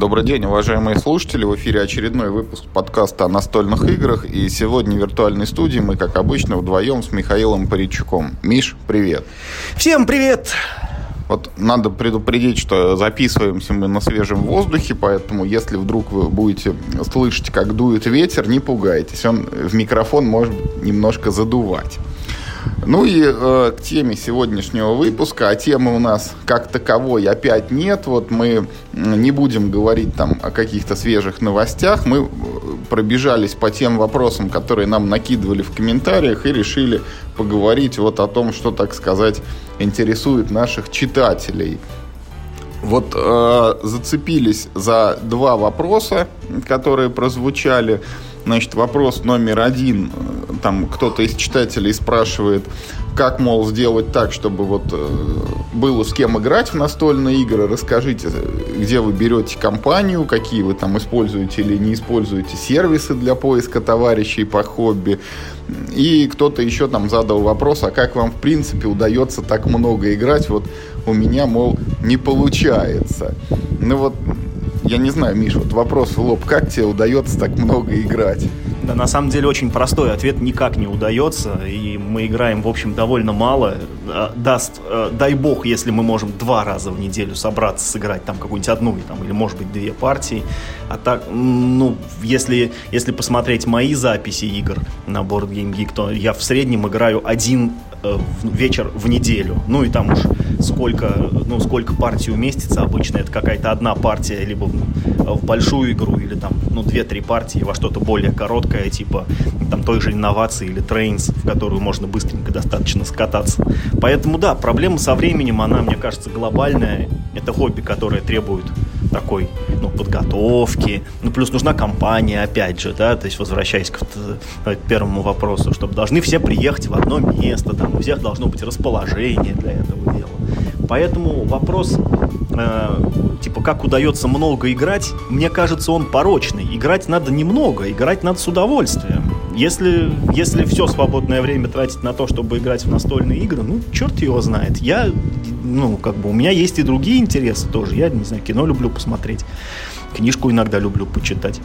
Добрый день, уважаемые слушатели. В эфире очередной выпуск подкаста о настольных играх. И сегодня в виртуальной студии мы, как обычно, вдвоем с Михаилом Паричуком. Миш, привет. Всем привет! Вот надо предупредить, что записываемся мы на свежем воздухе, поэтому если вдруг вы будете слышать, как дует ветер, не пугайтесь. Он в микрофон может немножко задувать. Ну и э, к теме сегодняшнего выпуска, а темы у нас как таковой опять нет. Вот мы не будем говорить там о каких-то свежих новостях. Мы э, пробежались по тем вопросам, которые нам накидывали в комментариях и решили поговорить вот о том, что, так сказать, интересует наших читателей. Вот э, зацепились за два вопроса, которые прозвучали. Значит, вопрос номер один. Там кто-то из читателей спрашивает, как, мол, сделать так, чтобы вот э, было с кем играть в настольные игры. Расскажите, где вы берете компанию, какие вы там используете или не используете сервисы для поиска товарищей по хобби. И кто-то еще там задал вопрос, а как вам в принципе удается так много играть? Вот у меня, мол, не получается. Ну вот я не знаю, Миш, вот вопрос в лоб, как тебе удается так много играть? Да, на самом деле очень простой ответ никак не удается, и мы играем, в общем, довольно мало. А, даст, э, дай бог, если мы можем два раза в неделю собраться, сыграть там какую-нибудь одну там, или, может быть, две партии. А так, ну, если, если посмотреть мои записи игр на Board Game Geek, то я в среднем играю один Э, вечер в неделю. Ну и там уж сколько, ну, сколько партий уместится обычно. Это какая-то одна партия либо в, в большую игру, или там, ну, две-три партии во что-то более короткое, типа там той же инновации или трейнс, в которую можно быстренько достаточно скататься. Поэтому да, проблема со временем, она, мне кажется, глобальная. Это хобби, которое требует такой ну, подготовки. Ну, плюс нужна компания, опять же, да, то есть возвращаясь к, к первому вопросу, чтобы должны все приехать в одно место, там у всех должно быть расположение для этого дела. Поэтому вопрос, э, типа, как удается много играть, мне кажется, он порочный. Играть надо немного, играть надо с удовольствием. Если, если все свободное время тратить на то, чтобы играть в настольные игры, ну, черт его знает. Я, ну, как бы, у меня есть и другие интересы тоже. Я, не знаю, кино люблю посмотреть, книжку иногда люблю почитать.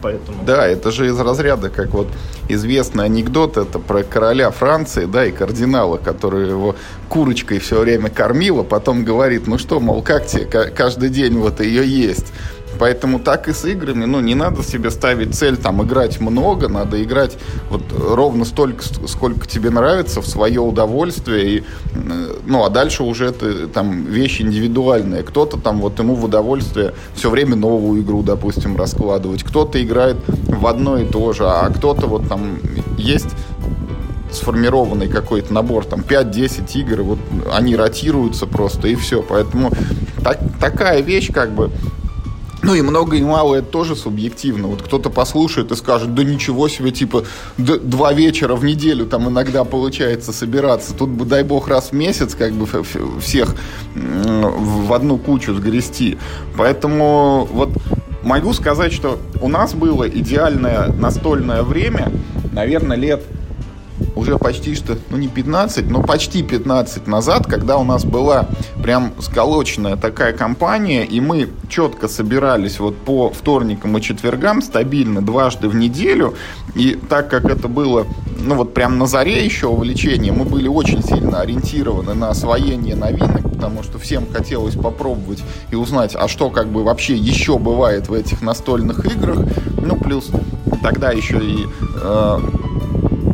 Поэтому... Да, это же из разряда, как вот известный анекдот, это про короля Франции, да, и кардинала, который его курочкой все время кормила, потом говорит, ну что, мол, как тебе каждый день вот ее есть? Поэтому так и с играми, ну, не надо себе ставить цель, там, играть много, надо играть вот ровно столько, сколько тебе нравится, в свое удовольствие, и, ну, а дальше уже это, там, вещи индивидуальные. Кто-то там, вот ему в удовольствие все время новую игру, допустим, раскладывать, кто-то играет в одно и то же, а кто-то вот там есть сформированный какой-то набор, там 5-10 игр, вот они ротируются просто и все. Поэтому так, такая вещь, как бы, ну и много и мало это тоже субъективно. Вот кто-то послушает и скажет, да ничего себе, типа два вечера в неделю там иногда получается собираться. Тут бы, дай бог, раз в месяц как бы всех в одну кучу сгрести. Поэтому вот могу сказать, что у нас было идеальное настольное время, наверное, лет уже почти что, ну не 15, но почти 15 назад, когда у нас была прям сколоченная такая компания, и мы четко собирались вот по вторникам и четвергам стабильно дважды в неделю, и так как это было, ну вот прям на заре еще увлечение, мы были очень сильно ориентированы на освоение новинок, потому что всем хотелось попробовать и узнать, а что как бы вообще еще бывает в этих настольных играх, ну плюс тогда еще и э,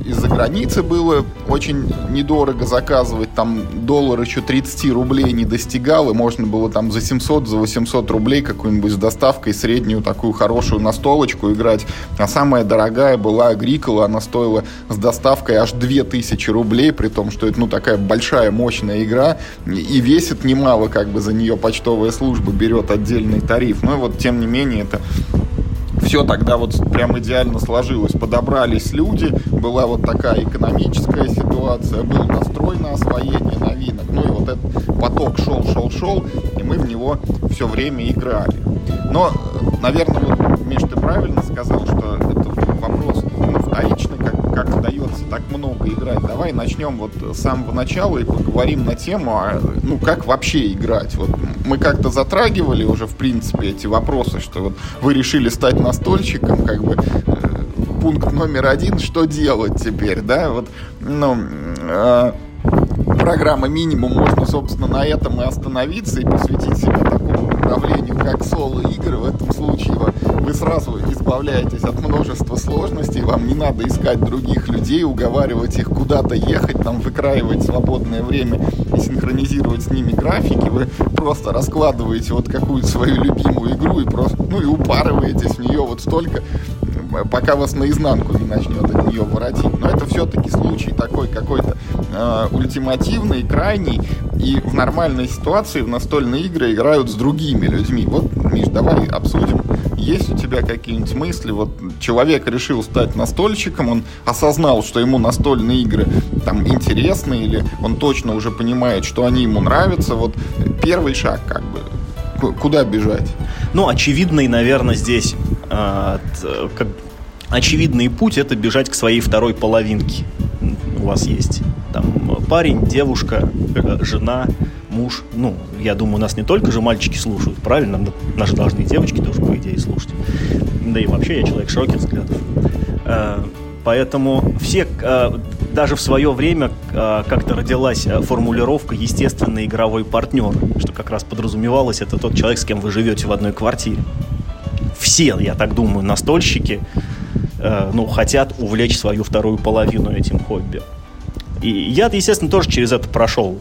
из-за границы было очень недорого заказывать, там доллар еще 30 рублей не достигал, и можно было там за 700, за 800 рублей какую-нибудь с доставкой среднюю такую хорошую настолочку играть. А самая дорогая была Агрикола, она стоила с доставкой аж 2000 рублей, при том, что это ну такая большая, мощная игра, и весит немало, как бы за нее почтовая служба берет отдельный тариф. Но вот, тем не менее, это все тогда вот прям идеально сложилось. Подобрались люди, была вот такая экономическая ситуация, был настрой на освоение новинок. Ну и вот этот поток шел, шел, шел, и мы в него все время играли. Но, наверное, вот, Миш, ты правильно сказал, что это вопрос ну, вторичный, как, удается так много играть. Давай начнем вот с самого начала и поговорим на тему, а, ну, как вообще играть. Вот мы как-то затрагивали уже, в принципе, эти вопросы, что вот вы решили стать настольщиком, как бы э, пункт номер один, что делать теперь, да, вот, ну, э, программа «Минимум», можно, собственно, на этом и остановиться и посвятить себя такому направлению, как соло-игры. В этом случае вы сразу избавляетесь от множества сложностей, вам не надо искать других людей, уговаривать их куда-то ехать, там, выкраивать свободное время и синхронизировать с ними графики. Вы просто раскладываете вот какую-то свою любимую игру и просто, ну, и упарываетесь в нее вот столько, пока вас наизнанку не начнет от нее воротить. Но это все-таки случай такой какой-то э, ультимативный, крайний. И в нормальной ситуации в настольные игры играют с другими людьми. Вот, Миш, давай обсудим. Есть у тебя какие-нибудь мысли? Вот человек решил стать настольщиком, он осознал, что ему настольные игры там интересны, или он точно уже понимает, что они ему нравятся. Вот первый шаг как бы. Куда бежать? Ну, очевидный, наверное, здесь э, очевидный путь это бежать к своей второй половинке. У вас есть парень, девушка, э, жена, муж. Ну, я думаю, нас не только же мальчики слушают, правильно? Наши должны и девочки тоже, по идее, слушать. Да и вообще я человек широких взглядов. Э, поэтому все, э, даже в свое время как-то родилась формулировка «естественный игровой партнер», что как раз подразумевалось, это тот человек, с кем вы живете в одной квартире. Все, я так думаю, настольщики ну, хотят увлечь свою вторую половину этим хобби. И я, естественно, тоже через это прошел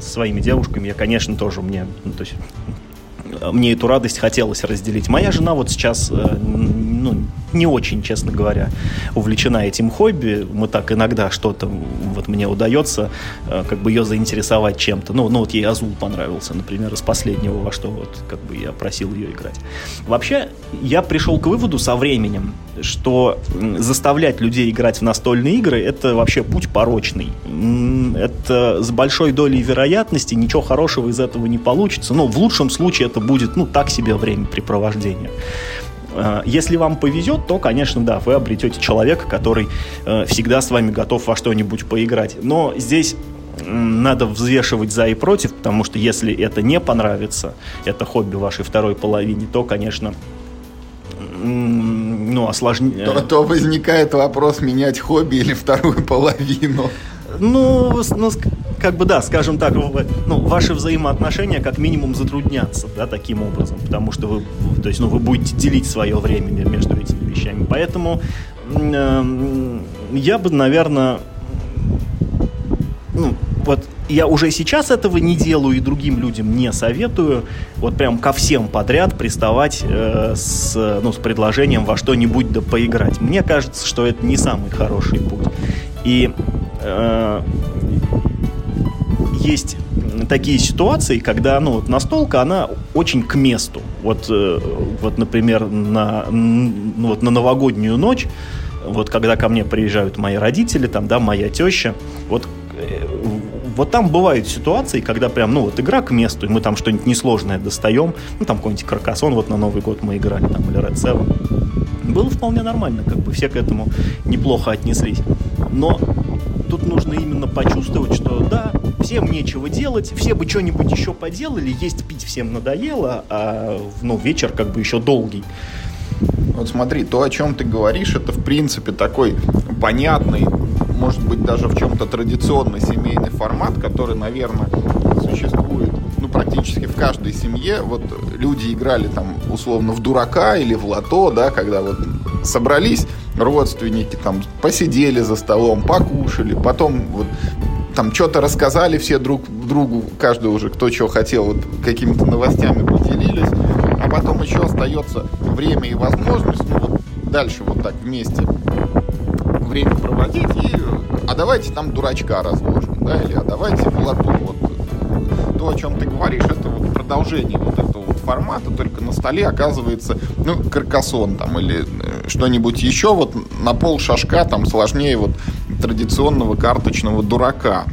своими девушками. Я, конечно, тоже мне, ну, то есть, мне эту радость хотелось разделить. Моя жена вот сейчас э, ну, не очень, честно говоря, увлечена этим хобби. Мы так иногда что-то, вот мне удается э, как бы ее заинтересовать чем-то. Ну, ну вот ей Азул понравился, например, из последнего, во что вот как бы я просил ее играть. Вообще, я пришел к выводу со временем, что заставлять людей играть в настольные игры это вообще путь порочный. Это с большой долей вероятности ничего хорошего из этого не получится. Но в лучшем случае это будет, ну, так себе времяпрепровождение. Э, если вам повезет, то, конечно, да, вы обретете человека, который э, всегда с вами готов во что-нибудь поиграть. Но здесь надо взвешивать за и против, потому что если это не понравится, это хобби вашей второй половине, то, конечно, ну, осложнее. То, то возникает вопрос менять хобби или вторую половину. Ну, ну, как бы да, скажем так, ну, ваши взаимоотношения как минимум затруднятся, да, таким образом, потому что вы, то есть, ну, вы будете делить свое время между этими вещами. Поэтому э, я бы, наверное, ну, вот я уже сейчас этого не делаю и другим людям не советую вот прям ко всем подряд приставать э, с, ну, с предложением во что-нибудь да поиграть. Мне кажется, что это не самый хороший путь. И э, есть такие ситуации, когда ну, вот настолка, она очень к месту. Вот, э, вот например, на, ну, вот на новогоднюю ночь, вот когда ко мне приезжают мои родители, там, да, моя теща, вот э, вот там бывают ситуации, когда прям, ну, вот игра к месту, и мы там что-нибудь несложное достаем, ну, там какой-нибудь Каркасон, вот на Новый год мы играли, там, или Red Seven. Было вполне нормально, как бы все к этому неплохо отнеслись. Но тут нужно именно почувствовать, что да, всем нечего делать, все бы что-нибудь еще поделали, есть пить всем надоело, а ну, вечер как бы еще долгий. Вот смотри, то, о чем ты говоришь, это в принципе такой понятный, может быть, даже в чем-то традиционный семейный формат, который, наверное, существует ну, практически в каждой семье. Вот люди играли там условно в дурака или в лото, да, когда вот собрались родственники, там посидели за столом, покушали, потом вот там что-то рассказали все друг другу, каждый уже кто что хотел, вот какими-то новостями поделились, а потом еще остается время и возможность, ну вот дальше вот так вместе время проводить и а давайте там дурачка разложим, да, или а давайте в лоту вот то, о чем ты говоришь, это вот продолжение вот этого вот формата, только на столе оказывается, ну, каркасон там или э, что-нибудь еще вот на пол шажка там сложнее вот традиционного карточного дурака.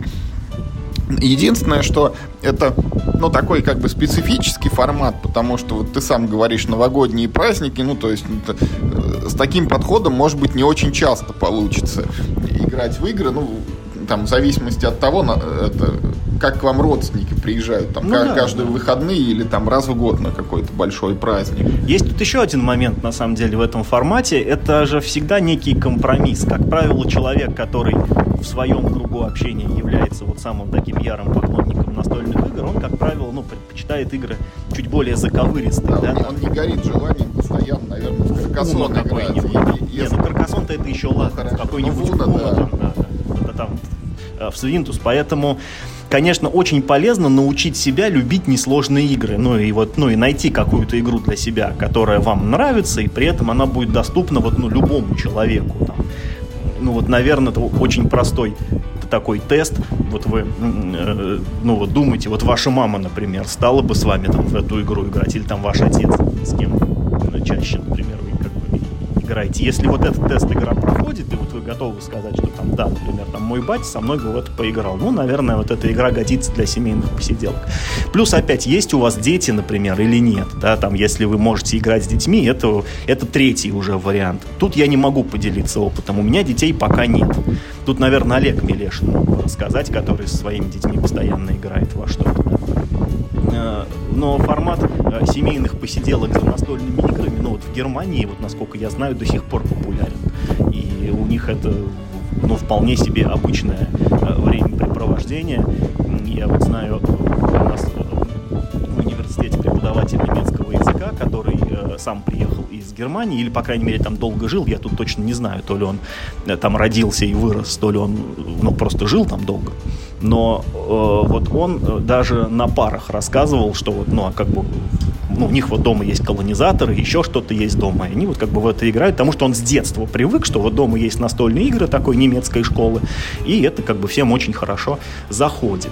Единственное, что это, ну, такой как бы специфический формат, потому что вот ты сам говоришь новогодние праздники, ну, то есть это, э, с таким подходом, может быть, не очень часто получится играть в игры, ну, там, в зависимости от того, это, как к вам родственники приезжают, там, Ну ка- да, каждые да. выходные или там раз в год на какой-то большой праздник. Есть тут еще один момент, на самом деле, в этом формате. Это же всегда некий компромисс. Как правило, человек, который в своем кругу общения является вот самым таким ярым поклонником настольных игр, он, как правило, ну, предпочитает игры чуть более заковыристые. Да, да, он, там, он не горит желанием постоянно, наверное, в каркасон играть. И- и- Не, если- ну Каркасон-то это еще ладно. хорошо. Какой-нибудь Ну, Уно да. там, да, да. Это там э, в Свинтус. Поэтому, конечно, очень полезно научить себя любить несложные игры. Ну и вот, ну и найти какую-то игру для себя, которая вам нравится, и при этом она будет доступна вот, ну, любому человеку. Там. Ну вот, наверное, это очень простой такой тест. Вот вы, э, ну вот думаете, вот ваша мама, например, стала бы с вами там в эту игру играть, или там ваш отец, с кем э, чаще, например, играете. Если вот этот тест игра проходит, и вот вы готовы сказать, что там, да, например, там мой батя со мной в это поиграл. Ну, наверное, вот эта игра годится для семейных посиделок. Плюс опять, есть у вас дети, например, или нет, да, там, если вы можете играть с детьми, это, это третий уже вариант. Тут я не могу поделиться опытом, у меня детей пока нет. Тут, наверное, Олег Милешин мог бы рассказать, который со своими детьми постоянно играет во что-то. да. Но формат э, семейных посиделок за настольными играми, ну вот в Германии, вот насколько я знаю, до сих пор популярен. И у них это ну, вполне себе обычное э, времяпрепровождение. Я вот знаю, э, у нас в университете преподаватель немецкого языка, который э, сам приехал из Германии, или, по крайней мере, там долго жил, я тут точно не знаю, то ли он э, там родился и вырос, то ли он ну, просто жил там долго. Но э, вот он э, даже на парах рассказывал, что вот, ну, а как бы ну, у них вот дома есть колонизаторы, еще что-то есть дома, и они вот как бы в это играют, потому что он с детства привык, что вот дома есть настольные игры такой немецкой школы, и это как бы всем очень хорошо заходит.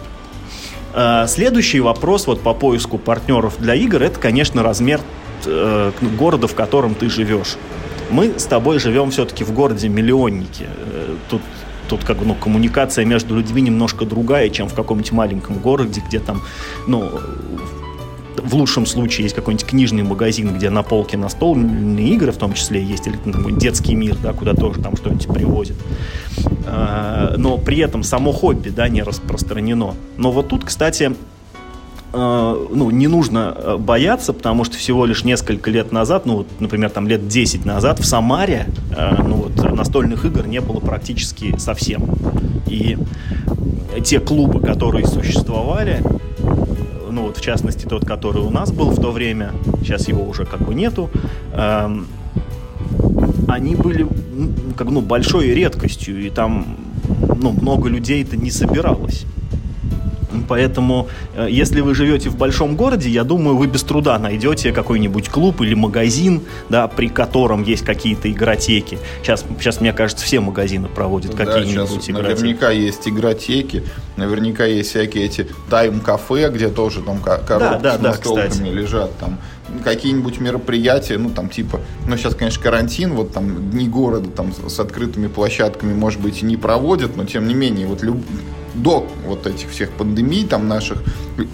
Э, Следующий вопрос вот по поиску партнеров для игр, это, конечно, размер э, города, в котором ты живешь. Мы с тобой живем все-таки в городе-миллионнике. Э, Тут Тут как бы, ну, коммуникация между людьми немножко другая, чем в каком-нибудь маленьком городе, где там, ну, в лучшем случае есть какой-нибудь книжный магазин, где на полке настольные игры, в том числе есть, или какой-нибудь детский мир, да, куда тоже там что-нибудь привозят. А, Но при этом само хобби, да, не распространено. Но вот тут, кстати, ну, не нужно э, бояться, потому что всего лишь несколько лет назад, ну, вот, например, там лет 10 назад в Самаре, э, ну, вот, настольных игр не было практически совсем. И те клубы, которые существовали, ну, вот, в частности, тот, который у нас был в то время, сейчас его уже как бы нету, эм, они были ну, как ну, большой редкостью, и там ну, много людей это не собиралось. Поэтому, э, если вы живете в большом городе, я думаю, вы без труда найдете какой-нибудь клуб или магазин, да, при котором есть какие-то игротеки. Сейчас, сейчас мне кажется, все магазины проводят Да, какие-нибудь игротеки. наверняка есть игротеки, наверняка есть всякие эти тайм-кафе, где тоже там ко- коробки да, с да, настолками кстати. лежат, там какие-нибудь мероприятия, ну там типа, ну сейчас, конечно, карантин, вот там дни города там с с открытыми площадками, может быть, и не проводят, но тем не менее, вот люб- до вот этих всех пандемий там наших,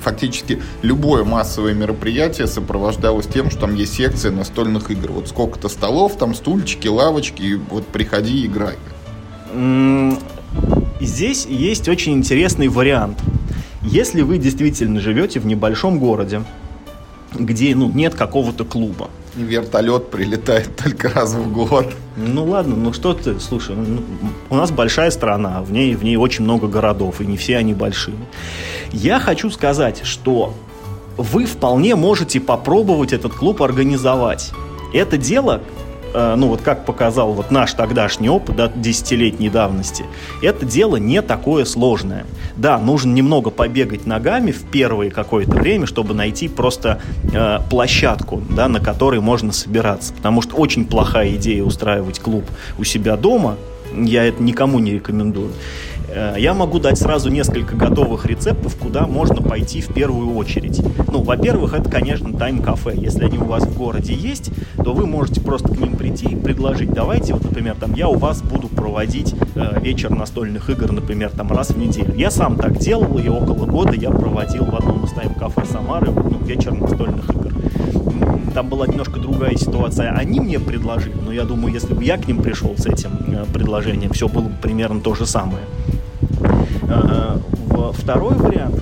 фактически любое массовое мероприятие сопровождалось тем, что там есть секция настольных игр. Вот сколько-то столов, там стульчики, лавочки, и вот приходи, играй. Здесь есть очень интересный вариант. Если вы действительно живете в небольшом городе, где ну, нет какого-то клуба, вертолет прилетает только раз в год. ну ладно, ну что ты, слушай, ну, у нас большая страна, в ней, в ней очень много городов, и не все они большие. Я хочу сказать, что вы вполне можете попробовать этот клуб организовать. Это дело, ну вот как показал вот наш тогдашний опыт, да, десятилетней давности, это дело не такое сложное. Да, нужно немного побегать ногами в первое какое-то время, чтобы найти просто э, площадку, да, на которой можно собираться. Потому что очень плохая идея устраивать клуб у себя дома. Я это никому не рекомендую. Э, Я могу дать сразу несколько готовых рецептов, куда можно пойти в первую очередь. Ну, во-первых, это, конечно, тайм-кафе. Если они у вас в городе есть, то вы можете просто к ним прийти и предложить, давайте, вот, например, там, я у вас буду проводить э, вечер настольных игр, например, там, раз в неделю. Я сам так делал, и около года я проводил в одном из тайм-кафе Самары ну, вечер настольных игр. Там была немножко другая ситуация. Они мне предложили, но я думаю, если бы я к ним пришел с этим э, предложением, все было бы примерно то же самое. Э, второй вариант,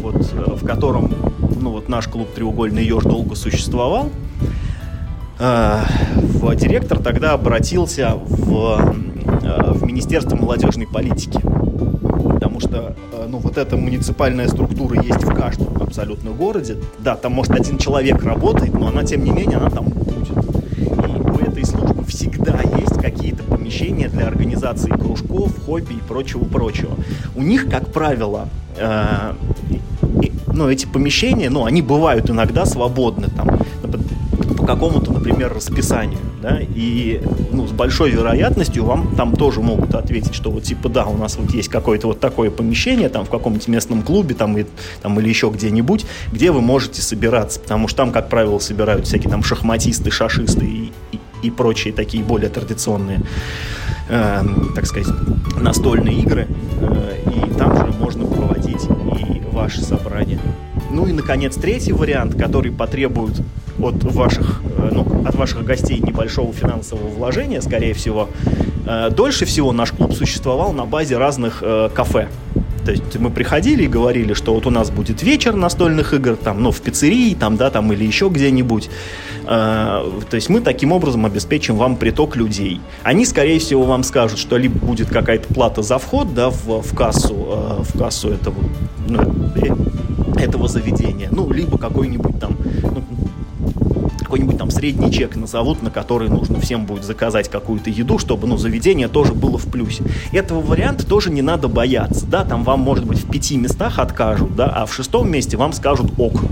вот, в котором ну, вот наш клуб «Треугольный еж» долго существовал, директор тогда обратился в, в Министерство молодежной политики потому что э, ну, вот эта муниципальная структура есть в каждом абсолютно городе. Да, там может один человек работает, но она, тем не менее, она там будет. И у этой службы помещения для организации кружков, хобби и прочего-прочего. У них, как правило, э, ну, эти помещения, ну, они бывают иногда свободны, там, по какому-то, например, расписанию, да, и, ну, с большой вероятностью вам там тоже могут ответить, что вот, типа, да, у нас вот есть какое-то вот такое помещение, там, в каком-нибудь местном клубе, там, и, там, или еще где-нибудь, где вы можете собираться, потому что там, как правило, собирают всякие там шахматисты, шашисты и, и, прочие такие более традиционные, э, так сказать, настольные игры, э, и там же можно проводить и ваши собрания. Ну и, наконец, третий вариант, который потребует от ваших, э, ну, от ваших гостей небольшого финансового вложения, скорее всего, э, дольше всего наш клуб существовал на базе разных э, кафе. То есть мы приходили и говорили, что вот у нас будет вечер настольных игр, там, ну, в пиццерии, там, да, там, или еще где-нибудь. то есть мы таким образом обеспечим вам приток людей. Они, скорее всего, вам скажут, что либо будет какая-то плата за вход, да, в, в кассу, в кассу этого, ну, этого заведения, ну, либо какой-нибудь там, ну, какой-нибудь там средний чек назовут, на который нужно всем будет заказать какую-то еду, чтобы, ну, заведение тоже было в плюсе. Этого варианта тоже не надо бояться, да, там вам, может быть, в пяти местах откажут, да, а в шестом месте вам скажут ок.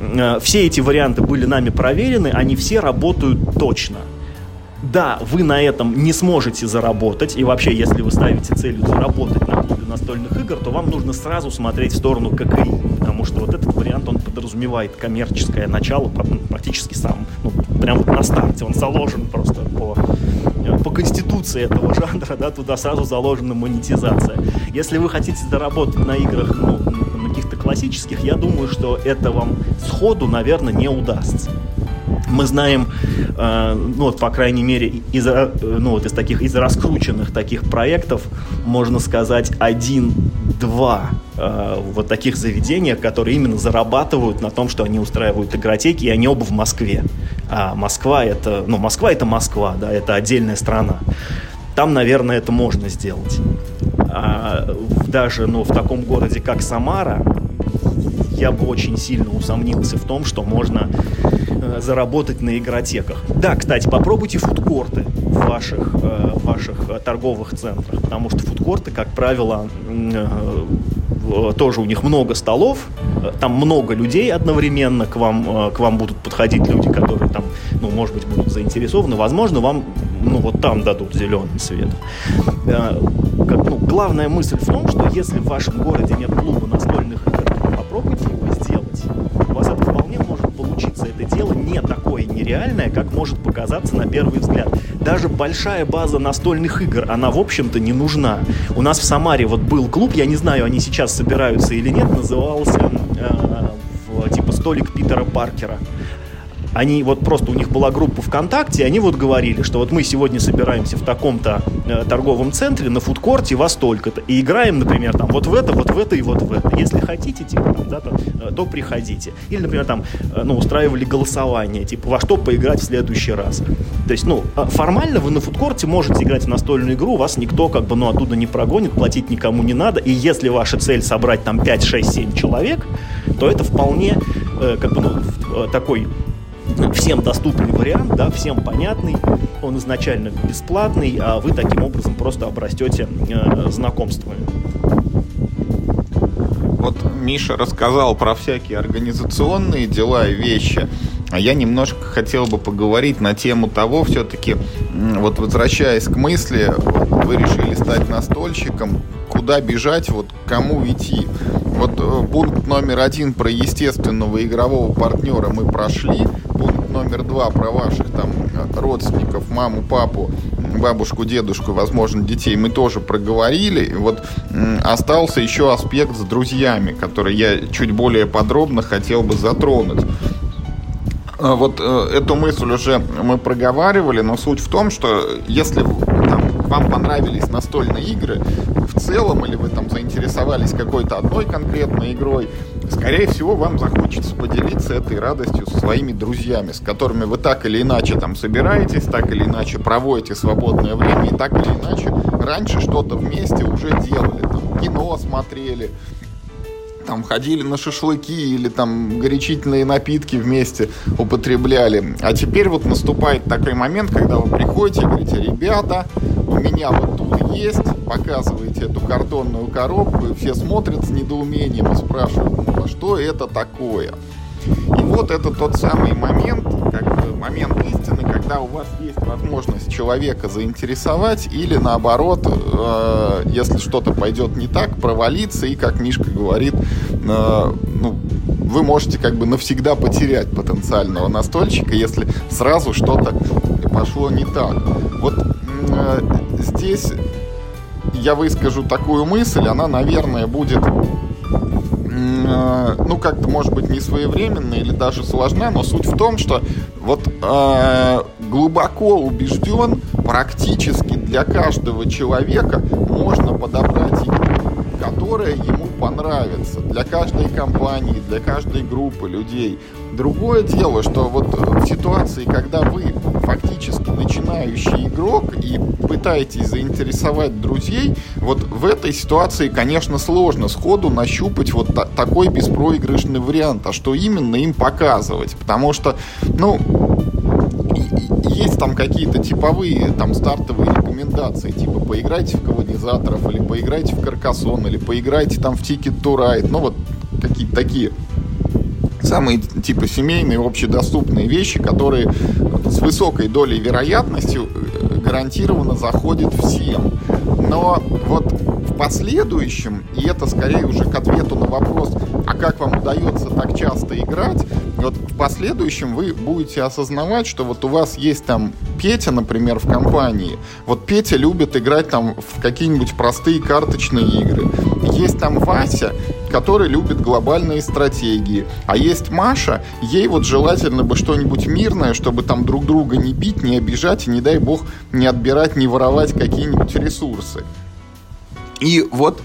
Э, все эти варианты были нами проверены, они все работают точно да, вы на этом не сможете заработать, и вообще, если вы ставите целью заработать на клубе настольных игр, то вам нужно сразу смотреть в сторону ККИ, что вот этот вариант, он подразумевает коммерческое начало практически сам, ну, прям вот на старте, он заложен просто по, по конституции этого жанра, да, туда сразу заложена монетизация. Если вы хотите заработать на играх, ну, на каких-то классических, я думаю, что это вам сходу, наверное, не удастся мы знаем, э, ну вот, по крайней мере, из, э, ну, вот, из таких, из раскрученных таких проектов, можно сказать, один-два э, вот таких заведения, которые именно зарабатывают на том, что они устраивают игротеки, и они оба в Москве. А Москва это, ну, Москва это Москва, да, это отдельная страна. Там, наверное, это можно сделать. А даже, ну, в таком городе, как Самара, я бы очень сильно усомнился в том, что можно э, заработать на игротеках. Да, кстати, попробуйте фудкорты в ваших, э, ваших э, торговых центрах, потому что фудкорты, как правило, э, тоже у них много столов, э, там много людей одновременно к вам, э, к вам будут подходить люди, которые там, ну, может быть, будут заинтересованы, возможно, вам, ну, вот там дадут зеленый свет. Как, ну, главная мысль в том, что если в вашем городе нет клуба попробуйте его сделать. У вас это вполне может получиться. Это дело не такое нереальное, как может показаться на первый взгляд. Даже большая база настольных игр, она, в общем-то, не нужна. У нас в Самаре вот был клуб, я не знаю, они сейчас собираются или нет, назывался э, типа «Столик Питера Паркера» они вот просто у них была группа ВКонтакте, и они вот говорили, что вот мы сегодня собираемся в таком-то э, торговом центре на фудкорте во столько-то, и играем, например, там вот в это, вот в это и вот в это. Если хотите, типа, там, да, то, э, то приходите. Или, например, там, э, ну, устраивали голосование, типа, во что поиграть в следующий раз. То есть, ну, а формально вы на фудкорте можете играть в настольную игру, вас никто, как бы, ну, оттуда не прогонит, платить никому не надо, и если ваша цель собрать там 5, 6, 7 человек, то это вполне, э, как бы, ну, э, такой всем доступный вариант, да, всем понятный, он изначально бесплатный, а вы таким образом просто обрастете э, знакомствами. Вот Миша рассказал про всякие организационные дела и вещи. А я немножко хотел бы поговорить на тему того, все-таки, вот возвращаясь к мысли, вы решили стать настольщиком, куда бежать, вот кому идти. Вот э, пункт номер один про естественного игрового партнера мы прошли. Номер два про ваших там родственников, маму, папу, бабушку, дедушку, возможно, детей мы тоже проговорили. Вот остался еще аспект с друзьями, который я чуть более подробно хотел бы затронуть. А вот э, эту мысль уже мы проговаривали, но суть в том, что если там, вам понравились настольные игры в целом, или вы там заинтересовались какой-то одной конкретной игрой, скорее всего, вам захочется поделиться этой радостью со своими друзьями, с которыми вы так или иначе там собираетесь, так или иначе проводите свободное время, и так или иначе раньше что-то вместе уже делали, там кино смотрели, там ходили на шашлыки или там горячительные напитки вместе употребляли. А теперь вот наступает такой момент, когда вы приходите и говорите, ребята, у меня вот тут есть, показываете эту картонную коробку, и все смотрят с недоумением и спрашивают, что это такое? И вот это тот самый момент, как момент истины, когда у вас есть возможность человека заинтересовать или наоборот, э, если что-то пойдет не так, провалиться и, как Мишка говорит, э, ну, вы можете как бы навсегда потерять потенциального настольщика, если сразу что-то пошло не так. Вот э, здесь я выскажу такую мысль, она, наверное, будет ну, как-то, может быть, не своевременно или даже сложна, но суть в том, что вот э, глубоко убежден, практически для каждого человека можно подобрать игру, которая ему понравится. Для каждой компании, для каждой группы людей. Другое дело, что вот в ситуации, когда вы фактически начинающий игрок и пытаетесь заинтересовать друзей, вот в этой ситуации, конечно, сложно сходу нащупать вот та- такой беспроигрышный вариант, а что именно им показывать. Потому что, ну, есть там какие-то типовые там стартовые рекомендации, типа поиграйте в колонизаторов, или поиграйте в Каркасон, или поиграйте там в Ticket to Ride, ну вот какие-то такие самые типа семейные, общедоступные вещи, которые с высокой долей вероятности э, гарантированно заходят всем. Но вот в последующем, и это скорее уже к ответу на вопрос, а как вам удается так часто играть, вот в последующем вы будете осознавать, что вот у вас есть там Петя, например, в компании. Вот Петя любит играть там в какие-нибудь простые карточные игры. Есть там Вася, который любит глобальные стратегии. А есть Маша, ей вот желательно бы что-нибудь мирное, чтобы там друг друга не бить, не обижать и, не дай бог, не отбирать, не воровать какие-нибудь ресурсы. И вот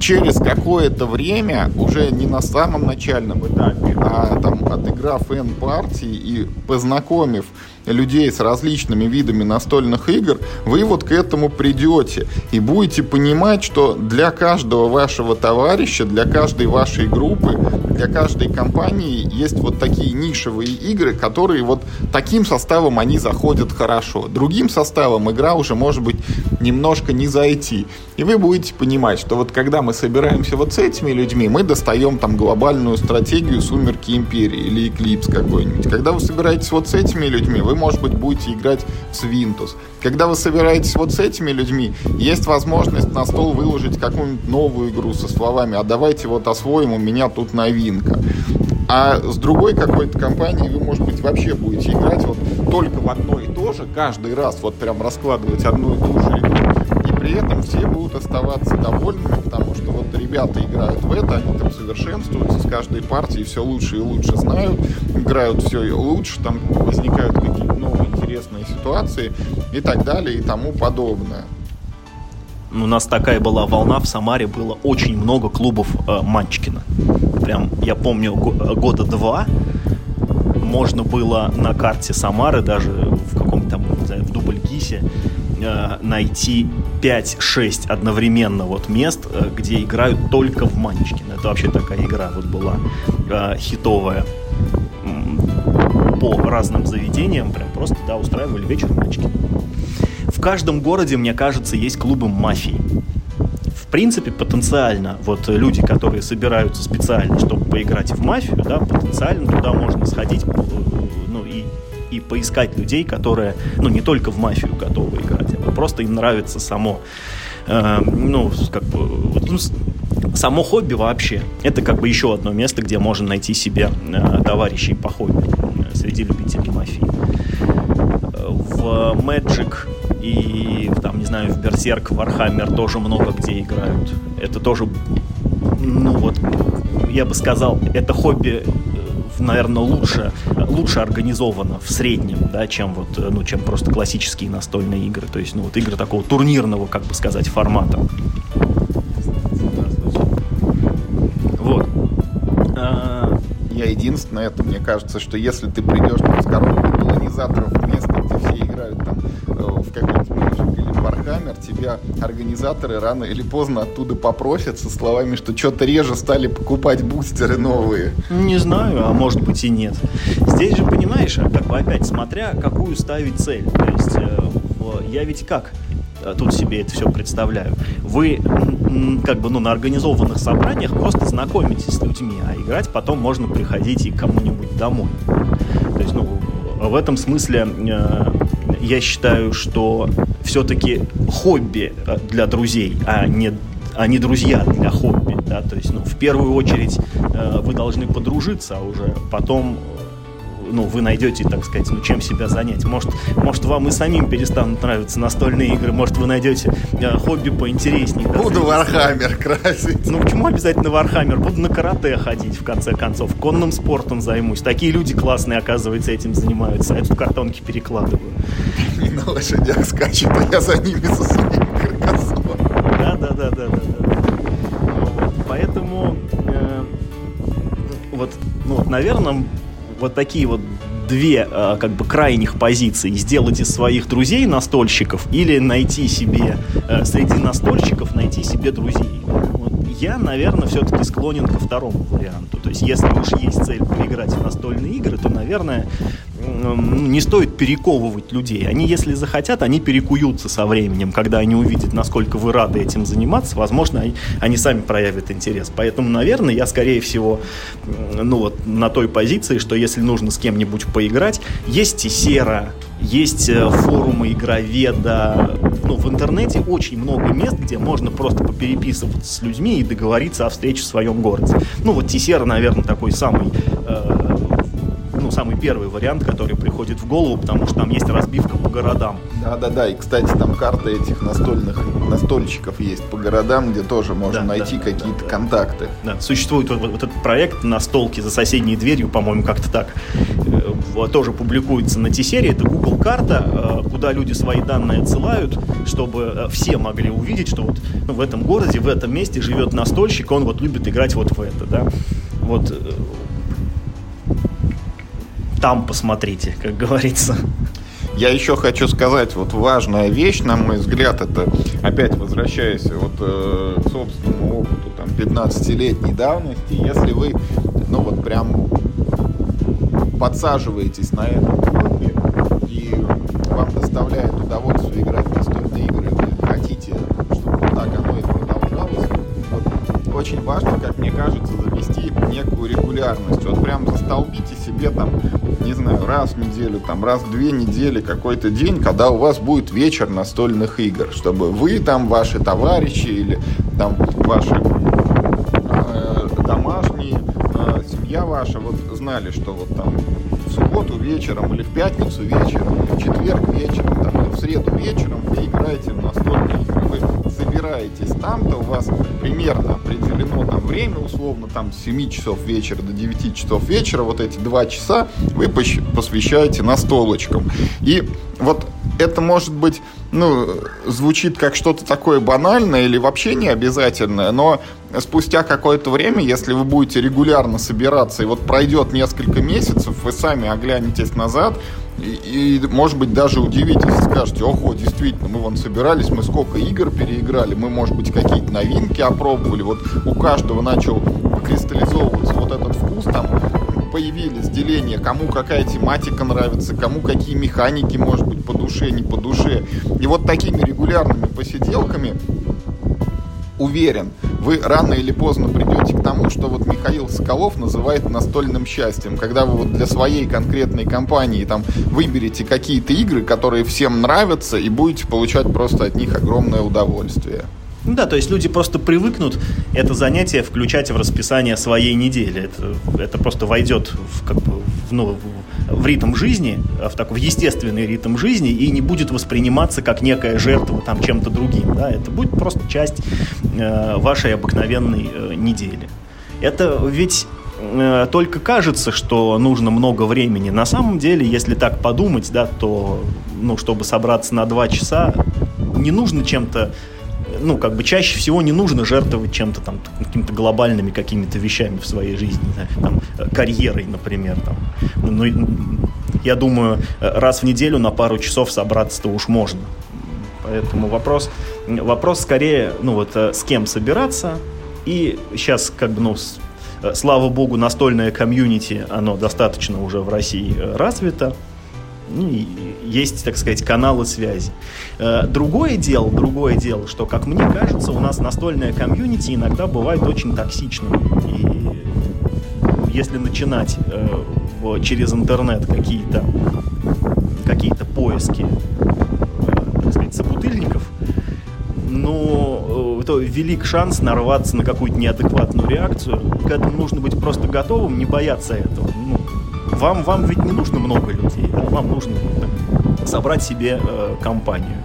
через какое-то время, уже не на самом начальном этапе, а там отыграв N партий и познакомив людей с различными видами настольных игр, вы вот к этому придете и будете понимать, что для каждого вашего товарища, для каждой вашей группы, для каждой компании есть вот такие нишевые игры, которые вот таким составом они заходят хорошо. Другим составом игра уже может быть немножко не зайти. И вы будете понимать, что вот когда мы собираемся вот с этими людьми, мы достаем там глобальную стратегию «Сумерки Империи» или «Эклипс» какой-нибудь. Когда вы собираетесь вот с этими людьми, вы, может быть, будете играть в Свинтус. Когда вы собираетесь вот с этими людьми, есть возможность на стол выложить какую-нибудь новую игру со словами «А давайте вот освоим, у меня тут новинка». А с другой какой-то компанией вы, может быть, вообще будете играть вот только в одно и то же, каждый раз вот прям раскладывать одну и ту же игру, и при этом все будут оставаться довольными, потому что ребята играют в это, они там совершенствуются с каждой партией, все лучше и лучше знают, играют все лучше, там возникают какие-то новые интересные ситуации и так далее и тому подобное. У нас такая была волна в Самаре, было очень много клубов э, Манчкина. Прям, я помню, года два можно было на карте Самары, даже в каком-то в Дубльгисе, э, найти 5-6 одновременно вот мест, э, где играют только в Манчкина. Это вообще такая игра вот была э, хитовая по разным заведениям, прям просто, да, устраивали вечер Манчкина. В каждом городе, мне кажется, есть клубы мафии. В принципе, потенциально, вот люди, которые собираются специально, чтобы поиграть в мафию, да, потенциально туда можно сходить, ну, и, и поискать людей, которые, ну, не только в мафию готовы играть, просто им нравится само, э, ну, как бы, ну, само хобби вообще. Это как бы еще одно место, где можно найти себе э, товарищей по хобби э, среди любителей мафии. В Magic и там, не знаю, в Берсерк, Warhammer тоже много где играют. Это тоже, ну вот, я бы сказал, это хобби, наверное, лучше лучше организовано в среднем, да, чем вот, ну, чем просто классические настольные игры. То есть, ну, вот игры такого турнирного, как бы сказать, формата. Вот. А, Я единственное, это мне кажется, что если ты придешь там, с коробкой колонизаторов в место, где все играют там э, в какой-нибудь Warhammer, тебя организаторы рано или поздно оттуда попросят со словами, что что-то реже стали покупать бустеры новые. Не знаю, а может быть и нет. Здесь же, понимаешь, как бы опять смотря, какую ставить цель. То есть э, я ведь как э, тут себе это все представляю. Вы как бы ну, на организованных собраниях просто знакомитесь с людьми, а играть потом можно приходить и кому-нибудь домой. То есть, ну, в этом смысле э, я считаю, что все-таки хобби э, для друзей, а не а не друзья для хобби, да, то есть, ну, в первую очередь э, вы должны подружиться, а уже потом ну, вы найдете, так сказать, ну, чем себя занять. Может, может вам и самим перестанут нравиться настольные игры, может, вы найдете э, хобби поинтереснее. Буду Warhammer красить. Ну, почему обязательно Warhammer? Буду на карате ходить, в конце концов. Конным спортом займусь. Такие люди классные, оказывается, этим занимаются. Я тут картонки перекладываю. И на лошадях скачет, а я за ними со своим каркасом. Да, да, да, да, да. да. Поэтому э, вот, ну, вот, наверное, вот такие вот две э, как бы крайних позиции сделать из своих друзей настольщиков или найти себе э, среди настольщиков найти себе друзей? Вот я наверное все-таки склонен ко второму варианту. То есть если уж есть цель поиграть в настольные игры то наверное не стоит перековывать людей. Они, если захотят, они перекуются со временем, когда они увидят, насколько вы рады этим заниматься, возможно, они, они сами проявят интерес. Поэтому, наверное, я, скорее всего, ну вот на той позиции, что если нужно с кем-нибудь поиграть, есть и сера, есть э, форумы игроведа. Ну, в интернете очень много мест, где можно просто попереписываться с людьми и договориться о встрече в своем городе. Ну, вот Тисера, наверное, такой самый ну, самый первый вариант, который приходит в голову, потому что там есть разбивка по городам. Да-да-да, и, кстати, там карта этих настольных настольщиков есть по городам, где тоже можно да, найти да, какие-то да, контакты. Да, существует вот, вот этот проект «Настолки за соседней дверью», по-моему, как-то так, э, тоже публикуется на T-серии, это Google карта, э, куда люди свои данные отсылают, чтобы э, все могли увидеть, что вот ну, в этом городе, в этом месте живет настольщик, он вот любит играть вот в это, да. Вот там посмотрите, как говорится. Я еще хочу сказать, вот важная вещь, на мой взгляд, это, опять возвращаясь вот э, к собственному опыту, там, 15-летней давности, если вы, ну вот прям подсаживаетесь на это хобби, и вам доставляет удовольствие играть в настольные игры, вы хотите, чтобы так оно и продолжалось, вот, очень важно, как мне кажется, некую регулярность. Вот прям застолбите себе там не знаю, раз в неделю, там, раз в две недели какой-то день, когда у вас будет вечер настольных игр, чтобы вы там, ваши товарищи или там ваши э, домашние, э, семья ваша, вот знали, что вот там в субботу вечером или в пятницу вечером, или в четверг вечером, там, или в среду вечером вы играете в настольные игры. Собираетесь там-то, у вас примерно определено там время, условно, там с 7 часов вечера до 9 часов вечера, вот эти два часа вы посвящаете настолочкам. И вот это может быть, ну, звучит как что-то такое банальное или вообще не обязательное, но спустя какое-то время, если вы будете регулярно собираться, и вот пройдет несколько месяцев, вы сами оглянетесь назад, и, и может быть, даже удивитесь, скажете, ого, действительно, мы вон собирались, мы сколько игр переиграли, мы, может быть, какие-то новинки опробовали, вот у каждого начал кристаллизовываться вот этот вкус, там появились деления, кому какая тематика нравится, кому какие механики, может быть, по душе, не по душе. И вот такими регулярными посиделками уверен, вы рано или поздно придете к тому, что вот Михаил Соколов называет настольным счастьем. Когда вы вот для своей конкретной компании там выберете какие-то игры, которые всем нравятся, и будете получать просто от них огромное удовольствие. Ну да, то есть люди просто привыкнут это занятие включать в расписание своей недели. Это, это просто войдет в, как бы, в, ну, в ритм жизни, в такой в естественный ритм жизни и не будет восприниматься как некая жертва там чем-то другим. Да? Это будет просто часть э, вашей обыкновенной э, недели. Это ведь э, только кажется, что нужно много времени. На самом деле, если так подумать, да, то, ну, чтобы собраться на два часа, не нужно чем-то ну, как бы чаще всего не нужно жертвовать чем-то там, какими-то глобальными какими-то вещами в своей жизни, там, э, карьерой, например, там. Ну, я думаю, раз в неделю на пару часов собраться-то уж можно. Поэтому вопрос, вопрос скорее, ну вот, э, с кем собираться. И сейчас, как бы, ну, э, слава богу, настольное комьюнити, оно достаточно уже в России развито ну, есть, так сказать, каналы связи. Э, другое дело, другое дело, что, как мне кажется, у нас настольная комьюнити иногда бывает очень токсичным. И если начинать э, через интернет какие-то какие-то поиски, э, так сказать, собутыльников, ну, то велик шанс нарваться на какую-то неадекватную реакцию. К этому нужно быть просто готовым, не бояться этого. Вам, вам ведь не нужно много людей, вам нужно так, собрать себе э, компанию.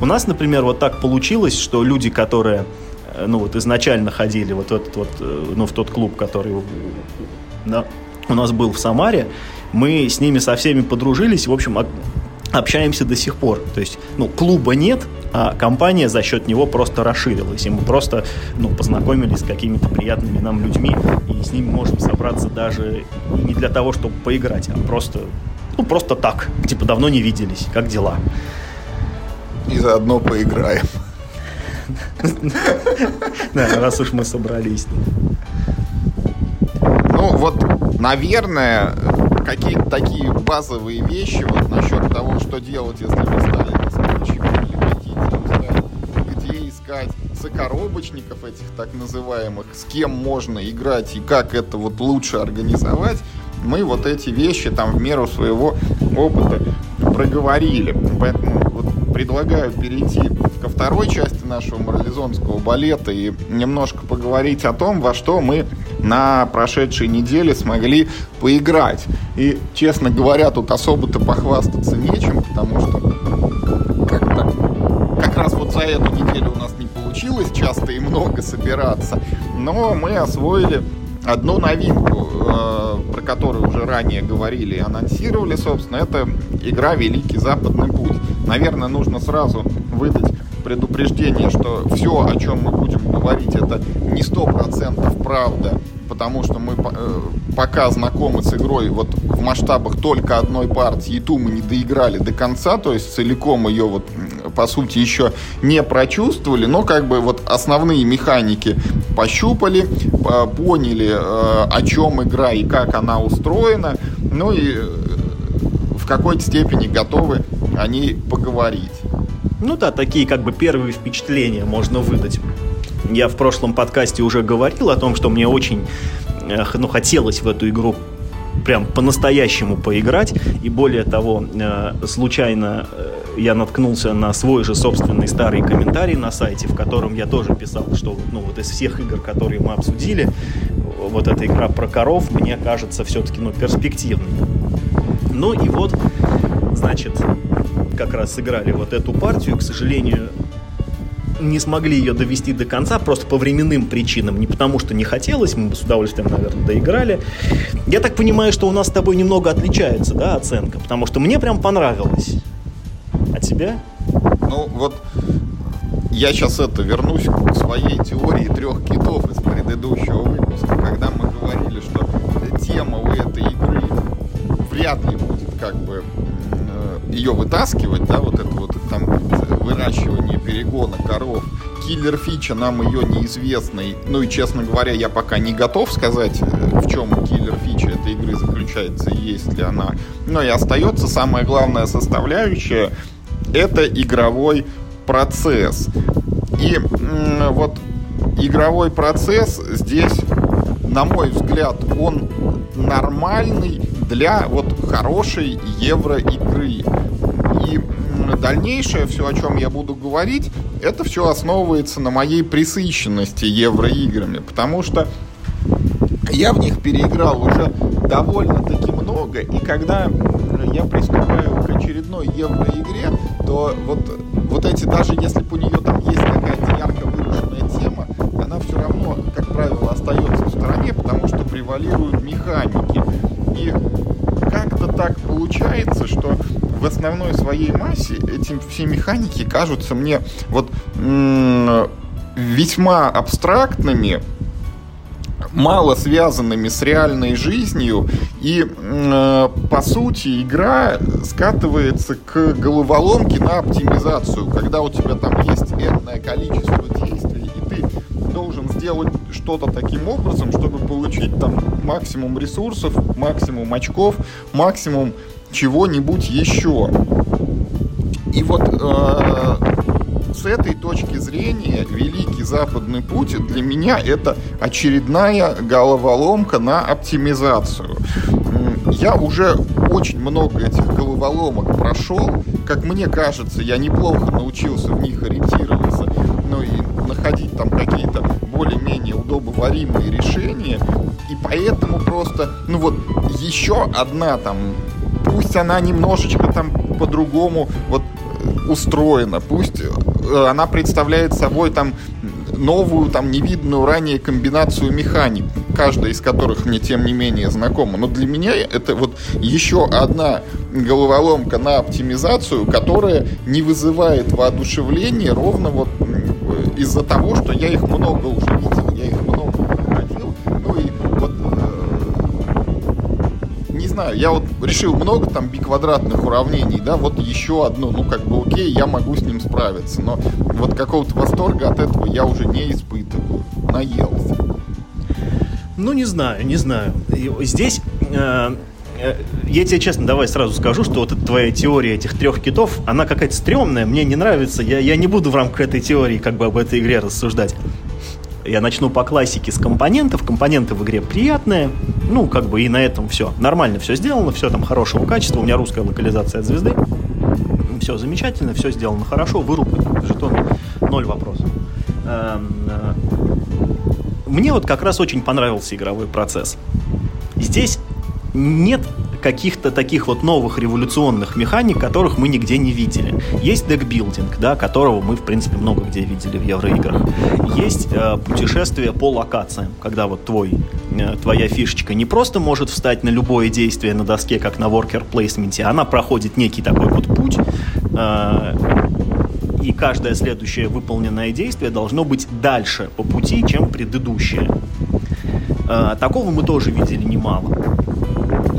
У нас, например, вот так получилось, что люди, которые э, ну вот изначально ходили вот в этот вот, э, ну в тот клуб, который да, у нас был в Самаре, мы с ними со всеми подружились, в общем, общаемся до сих пор. То есть, ну, клуба нет, а компания за счет него просто расширилась. И мы просто ну, познакомились с какими-то приятными нам людьми, и с ними можем собраться даже не для того, чтобы поиграть, а просто, ну, просто так. Типа давно не виделись. Как дела? И заодно поиграем. Да, раз уж мы собрались. Ну, вот, наверное, какие-то такие базовые вещи вот насчет того, что делать, если вы стали настоящим или хотите узнать, где искать сокоробочников этих так называемых, с кем можно играть и как это вот лучше организовать, мы вот эти вещи там в меру своего опыта проговорили. Поэтому вот предлагаю перейти ко второй части нашего морализонского балета и немножко поговорить о том, во что мы на прошедшей неделе смогли поиграть. И, честно говоря, тут особо-то похвастаться нечем, потому что как-то как раз вот за эту неделю у нас не получилось часто и много собираться, но мы освоили одну новинку, э, про которую уже ранее говорили и анонсировали, собственно, это игра «Великий Западный путь». Наверное, нужно сразу выдать предупреждение, что все, о чем мы будем говорить, это не сто процентов правда, потому что мы э, пока знакомы с игрой вот в масштабах только одной партии, и ту мы не доиграли до конца, то есть целиком ее вот по сути еще не прочувствовали, но как бы вот основные механики пощупали, поняли, э, о чем игра и как она устроена, ну и э, в какой-то степени готовы о ней поговорить. Ну да, такие как бы первые впечатления можно выдать. Я в прошлом подкасте уже говорил о том, что мне очень ну, хотелось в эту игру прям по-настоящему поиграть. И более того, э, случайно э, я наткнулся на свой же собственный старый комментарий на сайте, в котором я тоже писал, что ну, вот из всех игр, которые мы обсудили, вот эта игра про коров мне кажется все-таки ну, перспективной. Ну и вот, значит, как раз сыграли вот эту партию. К сожалению, не смогли ее довести до конца просто по временным причинам, не потому что не хотелось, мы бы с удовольствием, наверное, доиграли. Я так понимаю, что у нас с тобой немного отличается, да, оценка, потому что мне прям понравилось. А тебе? Ну, вот я сейчас это вернусь к своей теории трех китов из предыдущего выпуска, когда мы говорили, что тема у этой игры вряд ли будет как бы ее вытаскивать, да, вот это вот там выращивание перегона коров. Киллер фича нам ее неизвестный. Ну и, честно говоря, я пока не готов сказать, э, в чем киллер фича этой игры заключается и есть ли она. Но и остается самая главная составляющая – это игровой процесс. И вот игровой процесс здесь, на мой взгляд, он нормальный для вот хорошей евроигры. И дальнейшее, все, о чем я буду говорить, это все основывается на моей присыщенности евроиграми, потому что я в них переиграл уже довольно-таки много, и когда я приступаю к очередной евроигре, то вот, вот эти, даже если бы у нее там есть какая-то ярко выраженная тема, она все равно, как правило, остается в стороне, потому что превалируют механики. И как-то так получается, что в основной своей массе эти все механики кажутся мне вот весьма абстрактными, мало связанными с реальной жизнью, и э, по сути игра скатывается к головоломке на оптимизацию, когда у тебя там есть энное количество действий, и ты должен сделать что-то таким образом, чтобы получить там максимум ресурсов, максимум очков, максимум чего-нибудь еще. И вот э, с этой точки зрения Великий Западный путь для меня это очередная головоломка на оптимизацию. Я уже очень много этих головоломок прошел. Как мне кажется, я неплохо научился в них ориентироваться, ну и находить там какие-то более-менее удобоваримые решения. И поэтому просто, ну вот, еще одна там, пусть она немножечко там по-другому, вот устроена, пусть э, она представляет собой там новую, там, невиданную ранее комбинацию механик, каждая из которых мне, тем не менее, знакома. Но для меня это вот еще одна головоломка на оптимизацию, которая не вызывает воодушевления ровно вот из-за того, что я их много уже знаю, я вот решил много там биквадратных уравнений, да, вот еще одно, ну как бы окей, я могу с ним справиться, но вот какого-то восторга от этого я уже не испытываю, наелся. Ну не знаю, не знаю. Здесь э, э, я тебе честно, давай сразу скажу, что вот эта твоя теория этих трех китов, она какая-то стрёмная, мне не нравится, я, я не буду в рамках этой теории как бы об этой игре рассуждать. Я начну по классике с компонентов. Компоненты в игре приятные. Ну, как бы и на этом все. Нормально все сделано, все там хорошего качества. У меня русская локализация от звезды. Все замечательно, все сделано хорошо. Вырубка жетон, ноль вопросов. Эм, э, мне вот как раз очень понравился игровой процесс. Здесь нет каких-то таких вот новых революционных механик, которых мы нигде не видели. Есть декбилдинг, да, которого мы, в принципе, много где видели в евроиграх. Есть э, путешествие по локациям, когда вот твой, э, твоя фишечка не просто может встать на любое действие на доске, как на worker placement, она проходит некий такой вот путь, э, и каждое следующее выполненное действие должно быть дальше по пути, чем предыдущее. Э, такого мы тоже видели немало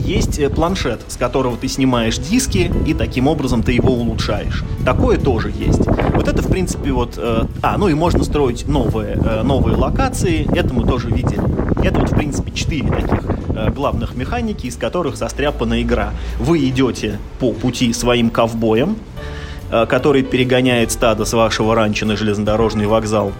есть э, планшет, с которого ты снимаешь диски, и таким образом ты его улучшаешь. Такое тоже есть. Вот это, в принципе, вот... Э, а, ну и можно строить новые, э, новые локации, это мы тоже видели. Это вот, в принципе, четыре таких э, главных механики, из которых застряпана игра. Вы идете по пути своим ковбоем, э, который перегоняет стадо с вашего ранчо на железнодорожный вокзал.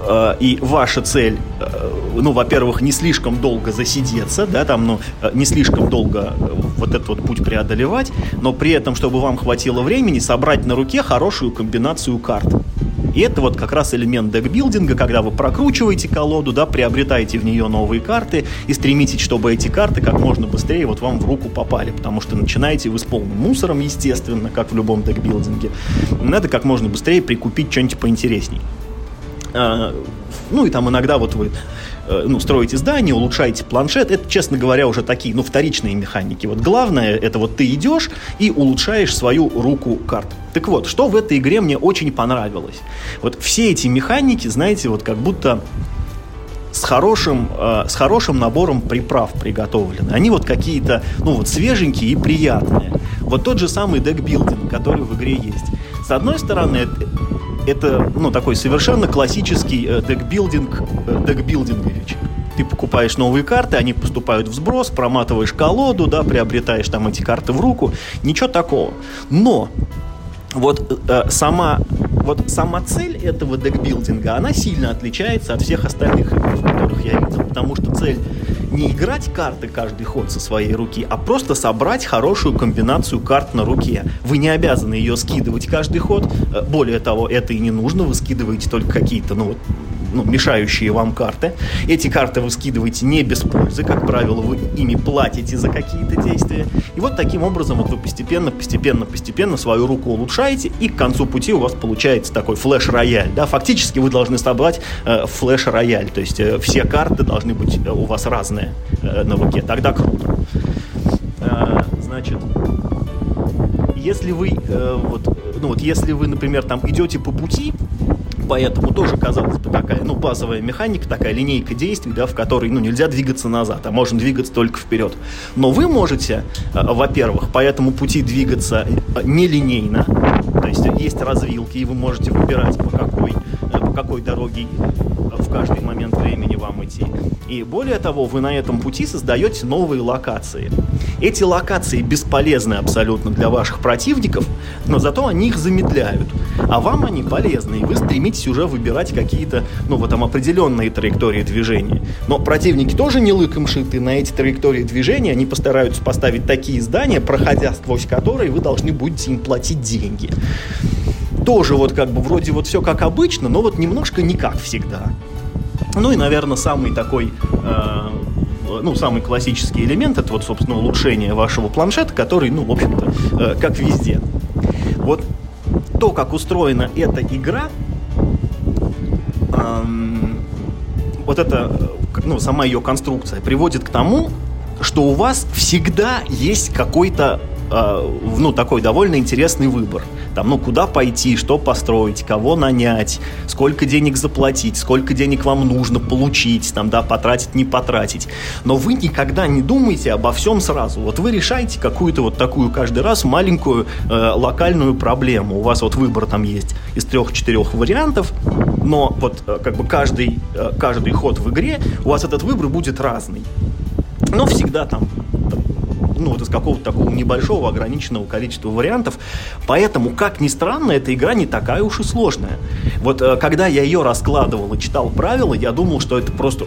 Э, и ваша цель, э, ну, во-первых, не слишком долго засидеться, да, там, ну, э, не слишком долго вот этот вот путь преодолевать, но при этом, чтобы вам хватило времени собрать на руке хорошую комбинацию карт. И это вот как раз элемент декбилдинга, когда вы прокручиваете колоду, да, приобретаете в нее новые карты и стремитесь, чтобы эти карты как можно быстрее вот вам в руку попали, потому что начинаете вы с полным мусором, естественно, как в любом декбилдинге. Надо как можно быстрее прикупить что-нибудь поинтересней. А, ну и там иногда вот вы э, ну, строите здание, улучшаете планшет. Это, честно говоря, уже такие, ну, вторичные механики. Вот главное, это вот ты идешь и улучшаешь свою руку карт. Так вот, что в этой игре мне очень понравилось? Вот все эти механики, знаете, вот как будто с хорошим, э, с хорошим набором приправ приготовлены. Они вот какие-то, ну вот свеженькие и приятные. Вот тот же самый декбилдинг, который в игре есть. С одной стороны, это, ну, такой совершенно классический э, декбилдинг, э, декбилдингович. Ты покупаешь новые карты, они поступают в сброс, проматываешь колоду, да, приобретаешь там эти карты в руку. Ничего такого. Но вот э, сама вот сама цель этого декбилдинга, она сильно отличается от всех остальных игр, которых я видел, потому что цель не играть карты каждый ход со своей руки, а просто собрать хорошую комбинацию карт на руке. Вы не обязаны ее скидывать каждый ход, э, более того, это и не нужно, вы скидываете только какие-то, ну вот, ну, мешающие вам карты. Эти карты вы скидываете не без пользы, как правило, вы ими платите за какие-то действия. И вот таким образом вот вы постепенно, постепенно, постепенно свою руку улучшаете, и к концу пути у вас получается такой флеш-рояль. Да? Фактически вы должны собрать э, флеш-рояль, то есть э, все карты должны быть э, у вас разные э, на руке. Тогда круто. Э, значит, если вы э, вот, ну вот, если вы, например, там идете по пути, поэтому тоже, казалось бы, такая, ну, базовая механика, такая линейка действий, да, в которой, ну, нельзя двигаться назад, а можно двигаться только вперед. Но вы можете, э, во-первых, по этому пути двигаться э, нелинейно, то есть есть развилки, и вы можете выбирать, по какой, э, по какой дороге в каждый момент времени вам идти. И более того, вы на этом пути создаете новые локации. Эти локации бесполезны абсолютно для ваших противников, но зато они их замедляют. А вам они полезны, и вы стремитесь уже выбирать какие-то, ну, вот там определенные траектории движения. Но противники тоже не лыком шиты на эти траектории движения, они постараются поставить такие здания, проходя сквозь которые вы должны будете им платить деньги. Тоже вот как бы вроде вот все как обычно, но вот немножко не как всегда. Ну и, наверное, самый такой э, ну, самый классический элемент это вот, собственно, улучшение вашего планшета, который, ну, в общем-то, э, как везде. Вот то, как устроена эта игра, эм, вот это, ну, сама ее конструкция приводит к тому, что у вас всегда есть какой-то э, ну, такой довольно интересный выбор. Там, ну, куда пойти, что построить, кого нанять, сколько денег заплатить, сколько денег вам нужно получить, там, да, потратить, не потратить. Но вы никогда не думаете обо всем сразу. Вот вы решаете какую-то вот такую каждый раз маленькую э, локальную проблему. У вас вот выбор там есть из трех-четырех вариантов, но вот э, как бы каждый, э, каждый ход в игре у вас этот выбор будет разный. Но всегда там ну, вот из какого-то такого небольшого ограниченного количества вариантов. Поэтому, как ни странно, эта игра не такая уж и сложная. Вот э, когда я ее раскладывал и читал правила, я думал, что это просто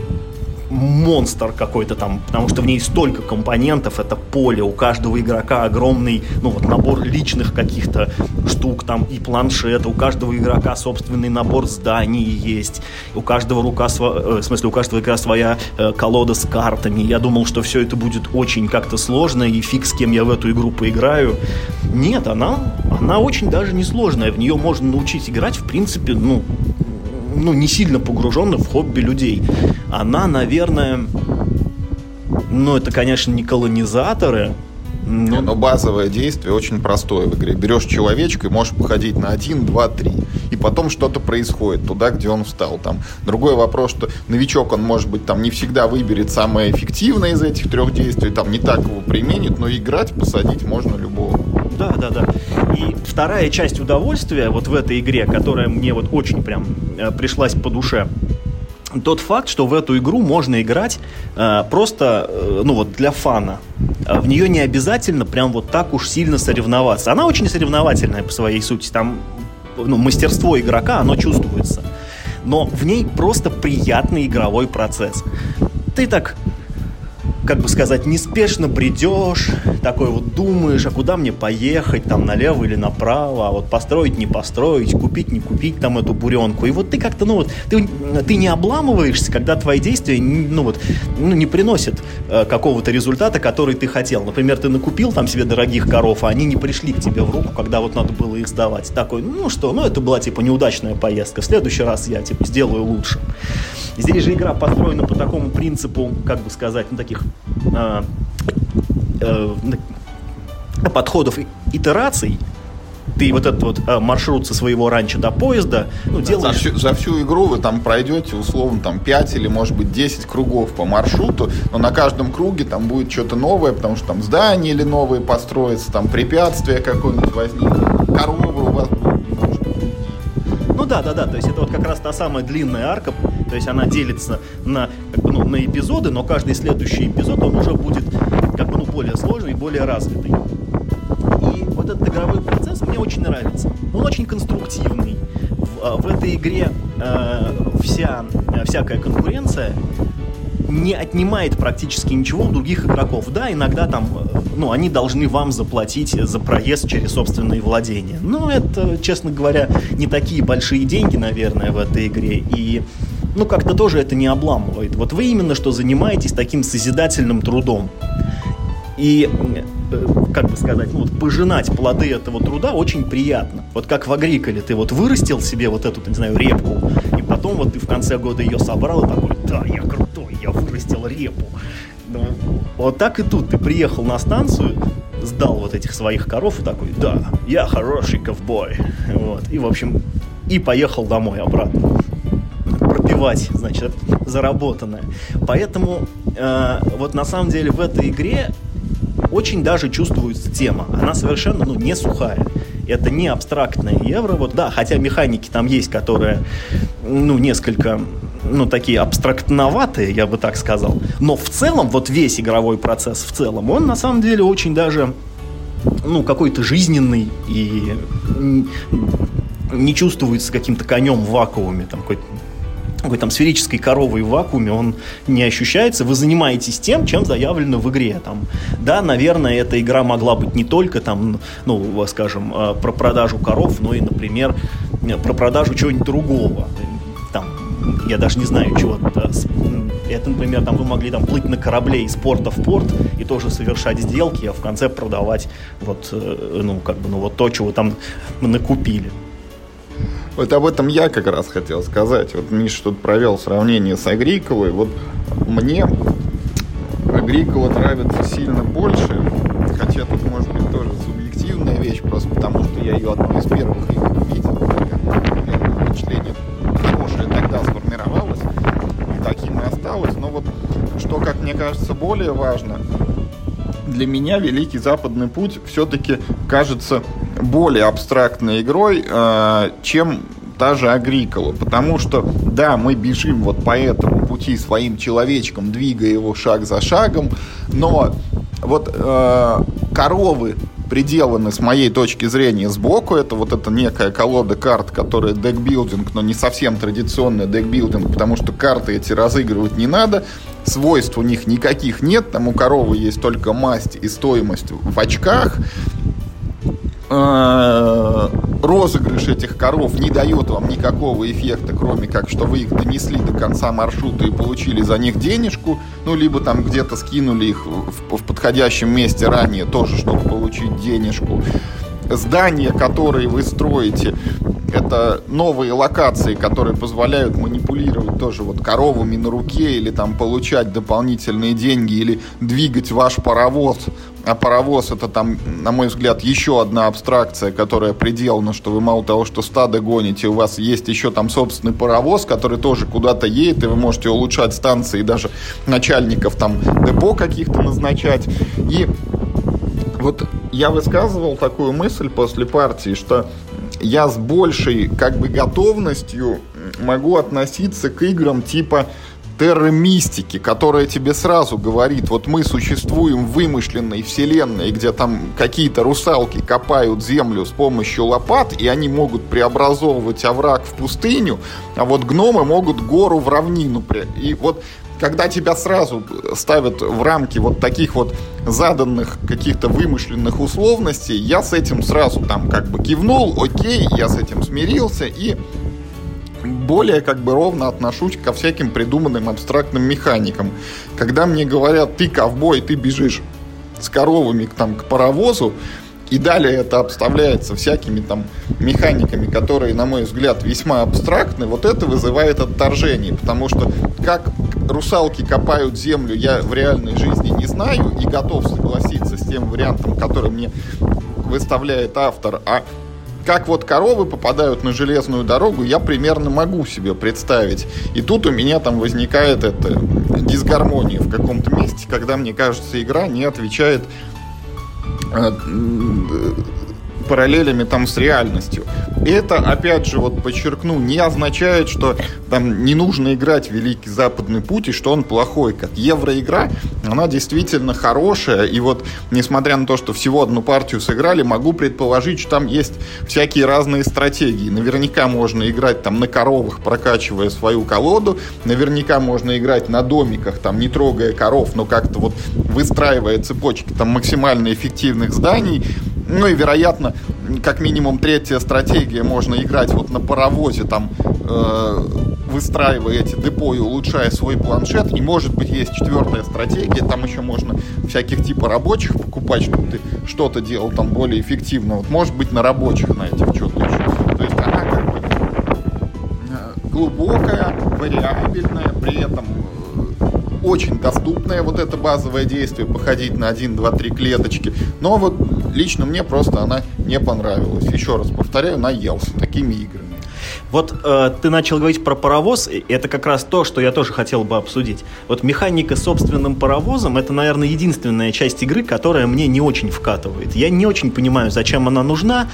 монстр какой-то там, потому что в ней столько компонентов, это поле, у каждого игрока огромный, ну вот набор личных каких-то штук там и планшет, у каждого игрока собственный набор зданий есть, у каждого рука, сва... Э, в смысле, у каждого игрока своя э, колода с картами. Я думал, что все это будет очень как-то сложно и фиг с кем я в эту игру поиграю. Нет, она, она очень даже не сложная, в нее можно научить играть, в принципе, ну, ну, не сильно погруженных в хобби людей. Она, наверное, ну, это, конечно, не колонизаторы, но... но базовое действие очень простое в игре. Берешь человечка и можешь походить на один, два, три. И потом что-то происходит туда, где он встал. Там. Другой вопрос, что новичок, он, может быть, там не всегда выберет самое эффективное из этих трех действий, там не так его применит, но играть, посадить можно любого. Да, да, да. И вторая часть удовольствия вот в этой игре, которая мне вот очень прям э, пришлась по душе, тот факт, что в эту игру можно играть э, просто, э, ну вот для фана. Э, в нее не обязательно прям вот так уж сильно соревноваться. Она очень соревновательная по своей сути. Там ну, мастерство игрока, оно чувствуется. Но в ней просто приятный игровой процесс. Ты так как бы сказать, неспешно бредешь, такой вот думаешь, а куда мне поехать, там налево или направо, а вот построить, не построить, купить, не купить там эту буренку. И вот ты как-то, ну вот, ты, ты не обламываешься, когда твои действия, ну вот, ну, не приносят э, какого-то результата, который ты хотел. Например, ты накупил там себе дорогих коров, а они не пришли к тебе в руку, когда вот надо было их сдавать. Такой, ну что, ну это была типа неудачная поездка, в следующий раз я типа сделаю лучше. Здесь же игра построена по такому принципу, как бы сказать, ну таких подходов итераций, ты вот этот вот э, маршрут со своего ранчо до поезда, ну, да, делаешь... За всю, за всю игру вы там пройдете, условно, там 5 или, может быть, 10 кругов по маршруту, но на каждом круге там будет что-то новое, потому что там здания или новые построятся, там препятствие какое-нибудь возникнет, коровы у вас ну да, да, да, то есть это вот как раз та самая длинная арка, то есть она делится на, как бы, ну, на эпизоды, но каждый следующий эпизод, он уже будет как бы, ну, более сложный и более развитый. И вот этот игровой процесс мне очень нравится. Он очень конструктивный. В, а, в этой игре э, вся, всякая конкуренция не отнимает практически ничего у других игроков. Да, иногда там, э, ну, они должны вам заплатить за проезд через собственные владения. Но это, честно говоря, не такие большие деньги, наверное, в этой игре. И ну, как-то тоже это не обламывает. Вот вы именно что занимаетесь таким созидательным трудом. И, э, как бы сказать, ну, вот пожинать плоды этого труда очень приятно. Вот как в Агриколе ты вот вырастил себе вот эту, не знаю, репку, и потом вот ты в конце года ее собрал и такой, да, я крутой, я вырастил репу. Ну, вот так и тут ты приехал на станцию, сдал вот этих своих коров и такой, да, я хороший ковбой. Вот. И, в общем, и поехал домой обратно пропивать, значит, заработанное. Поэтому э, вот на самом деле в этой игре очень даже чувствуется тема. Она совершенно ну, не сухая. Это не абстрактное евро. Вот да, хотя механики там есть, которые ну, несколько ну, такие абстрактноватые, я бы так сказал. Но в целом, вот весь игровой процесс в целом, он на самом деле очень даже ну, какой-то жизненный и не чувствуется каким-то конем в вакууме, там какой-то какой там сферической коровой в вакууме, он не ощущается. Вы занимаетесь тем, чем заявлено в игре. Там, да, наверное, эта игра могла быть не только там, ну, скажем, э, про продажу коров, но и, например, про продажу чего-нибудь другого. Там, я даже не знаю, чего это, например, там вы могли там плыть на корабле из порта в порт и тоже совершать сделки, а в конце продавать вот, э, ну, как бы, ну, вот то, чего там накупили. Вот об этом я как раз хотел сказать. Вот Миша тут провел сравнение с Агриколой. Вот мне Агрикола нравится сильно больше, хотя тут может быть тоже субъективная вещь, просто потому что я ее одной из первых видел. Первое впечатление хорошее тогда сформировалось, таким и осталось. Но вот что, как мне кажется, более важно, для меня Великий Западный путь все-таки кажется более абстрактной игрой, э, чем та же Агрикола. Потому что, да, мы бежим вот по этому пути своим человечком, двигая его шаг за шагом, но вот э, коровы приделаны с моей точки зрения сбоку. Это вот эта некая колода карт, которая декбилдинг, но не совсем традиционный декбилдинг, потому что карты эти разыгрывать не надо. Свойств у них никаких нет. Там у коровы есть только масть и стоимость в очках. Э, розыгрыш этих коров не дает вам никакого эффекта, кроме как, что вы их донесли до конца маршрута и получили за них денежку, ну, либо там где-то скинули их в, в подходящем месте ранее тоже, чтобы получить денежку. Здания, которые вы строите, это новые локации, которые позволяют манипулировать тоже вот коровами на руке или там получать дополнительные деньги или двигать ваш паровоз. А паровоз это там, на мой взгляд, еще одна абстракция, которая пределна, что вы мало того, что стадо гоните, у вас есть еще там собственный паровоз, который тоже куда-то едет, и вы можете улучшать станции, и даже начальников там депо каких-то назначать. И вот я высказывал такую мысль после партии, что я с большей как бы готовностью могу относиться к играм типа терромистики, которая тебе сразу говорит, вот мы существуем в вымышленной вселенной, где там какие-то русалки копают землю с помощью лопат, и они могут преобразовывать овраг в пустыню, а вот гномы могут гору в равнину. И вот когда тебя сразу ставят в рамки вот таких вот заданных каких-то вымышленных условностей, я с этим сразу там как бы кивнул, окей, я с этим смирился и более как бы ровно отношусь ко всяким придуманным абстрактным механикам. Когда мне говорят, ты ковбой, ты бежишь с коровами там, к паровозу, и далее это обставляется всякими там механиками, которые, на мой взгляд, весьма абстрактны, вот это вызывает отторжение, потому что как русалки копают землю, я в реальной жизни не знаю и готов согласиться с тем вариантом, который мне выставляет автор, а как вот коровы попадают на железную дорогу, я примерно могу себе представить. И тут у меня там возникает эта дисгармония в каком-то месте, когда, мне кажется, игра не отвечает э, параллелями там с реальностью. Это, опять же, вот подчеркну, не означает, что там не нужно играть Великий Западный Путь и что он плохой. Как евроигра, она действительно хорошая. И вот, несмотря на то, что всего одну партию сыграли, могу предположить, что там есть всякие разные стратегии. Наверняка можно играть там на коровах, прокачивая свою колоду. Наверняка можно играть на домиках, там не трогая коров, но как-то вот выстраивая цепочки там максимально эффективных зданий. Ну и, вероятно, как минимум третья стратегия, можно играть вот на паровозе, там э, выстраивая эти депо и улучшая свой планшет. И может быть есть четвертая стратегия, там еще можно всяких типа рабочих покупать, чтобы ты что-то делал там более эффективно. Вот может быть на рабочих на этих что-то еще. То есть она как бы э, глубокая, вариабельная, при этом э, очень доступное вот это базовое действие, походить на 1, 2, 3 клеточки. Но вот лично мне просто она не понравилась. Еще раз повторяю, наелся такими играми. Вот э, ты начал говорить про паровоз, и это как раз то, что я тоже хотел бы обсудить. Вот механика собственным паровозом это, наверное, единственная часть игры, которая мне не очень вкатывает. Я не очень понимаю, зачем она нужна.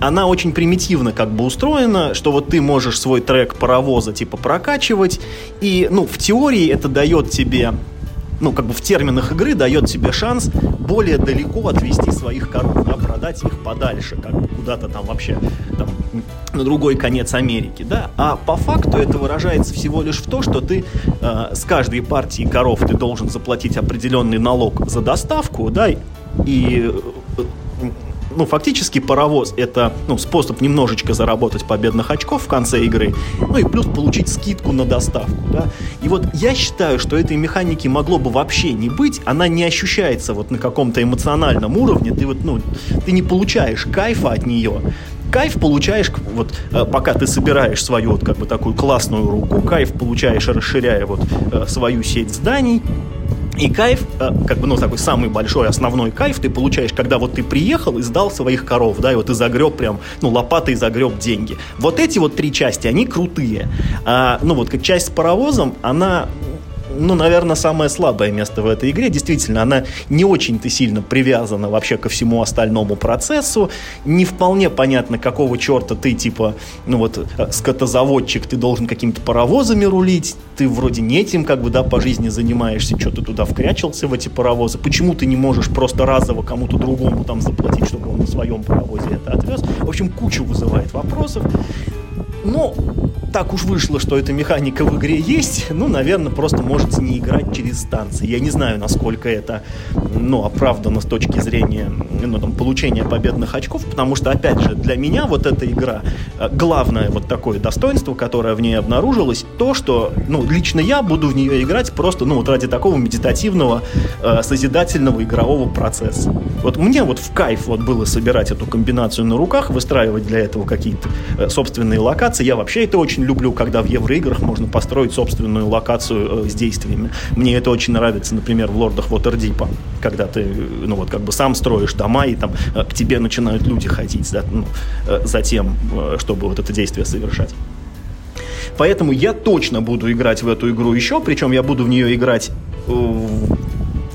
Она очень примитивно как бы устроена, что вот ты можешь свой трек паровоза типа прокачивать, и, ну, в теории это дает тебе ну, как бы в терминах игры дает тебе шанс более далеко отвести своих коров, да, продать их подальше, как бы куда-то там вообще там, на другой конец Америки, да. А по факту это выражается всего лишь в том, что ты э, с каждой партии коров ты должен заплатить определенный налог за доставку, да, и ну, фактически паровоз — это ну, способ немножечко заработать победных очков в конце игры, ну и плюс получить скидку на доставку, да. И вот я считаю, что этой механики могло бы вообще не быть, она не ощущается вот на каком-то эмоциональном уровне, ты вот, ну, ты не получаешь кайфа от нее, кайф получаешь, вот э, пока ты собираешь свою вот как бы такую классную руку, кайф получаешь, расширяя вот э, свою сеть зданий, и кайф, э, как бы, ну, такой самый большой, основной кайф ты получаешь, когда вот ты приехал и сдал своих коров, да, и вот ты загреб прям, ну, лопатой загреб деньги. Вот эти вот три части, они крутые. А, ну, вот как часть с паровозом, она ну, наверное, самое слабое место в этой игре. Действительно, она не очень-то сильно привязана вообще ко всему остальному процессу. Не вполне понятно, какого черта ты, типа, ну вот, э, скотозаводчик, ты должен какими-то паровозами рулить. Ты вроде не этим, как бы, да, по жизни занимаешься, что ты туда вкрячился в эти паровозы. Почему ты не можешь просто разово кому-то другому там заплатить, чтобы он на своем паровозе это отвез? В общем, кучу вызывает вопросов. Но так уж вышло, что эта механика в игре есть, ну, наверное, просто можете не играть через станции. Я не знаю, насколько это, ну, оправдано с точки зрения, ну, там, получения победных очков, потому что, опять же, для меня вот эта игра, э, главное вот такое достоинство, которое в ней обнаружилось, то, что, ну, лично я буду в нее играть просто, ну, вот ради такого медитативного, э, созидательного игрового процесса. Вот мне вот в кайф вот было собирать эту комбинацию на руках, выстраивать для этого какие-то э, собственные локации. Я вообще это очень очень люблю, когда в евроиграх можно построить собственную локацию э, с действиями. Мне это очень нравится, например, в Лордах Waterdeep, когда ты, ну вот, как бы сам строишь дома, и там э, к тебе начинают люди ходить за, ну, э, за тем, э, чтобы вот это действие совершать. Поэтому я точно буду играть в эту игру еще, причем я буду в нее играть э,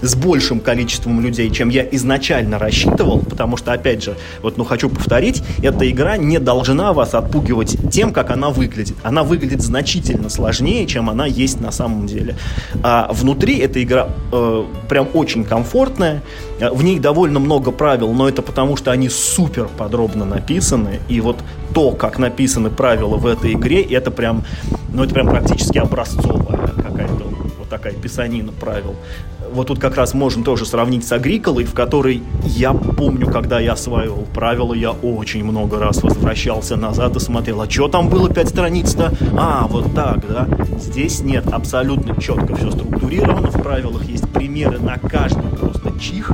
с большим количеством людей, чем я изначально рассчитывал, потому что, опять же, вот, ну, хочу повторить, эта игра не должна вас отпугивать тем, как она выглядит. Она выглядит значительно сложнее, чем она есть на самом деле. А внутри эта игра э, прям очень комфортная, в ней довольно много правил, но это потому, что они супер подробно написаны, и вот то, как написаны правила в этой игре, это прям, ну, это прям практически образцовая какая-то вот такая писанина правил вот тут как раз можем тоже сравнить с Агриколой, в которой я помню, когда я осваивал правила, я очень много раз возвращался назад и смотрел, а что там было пять страниц-то? А, вот так, да? Здесь нет, абсолютно четко все структурировано, в правилах есть примеры на каждый просто чих,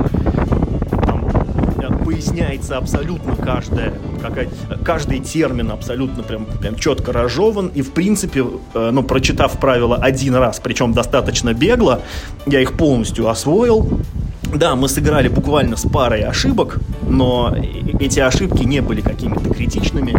поясняется абсолютно каждая, какая, каждый термин абсолютно прям, прям четко разжеван. И, в принципе, э, ну, прочитав правила один раз, причем достаточно бегло, я их полностью освоил. Да, мы сыграли буквально с парой ошибок, но эти ошибки не были какими-то критичными.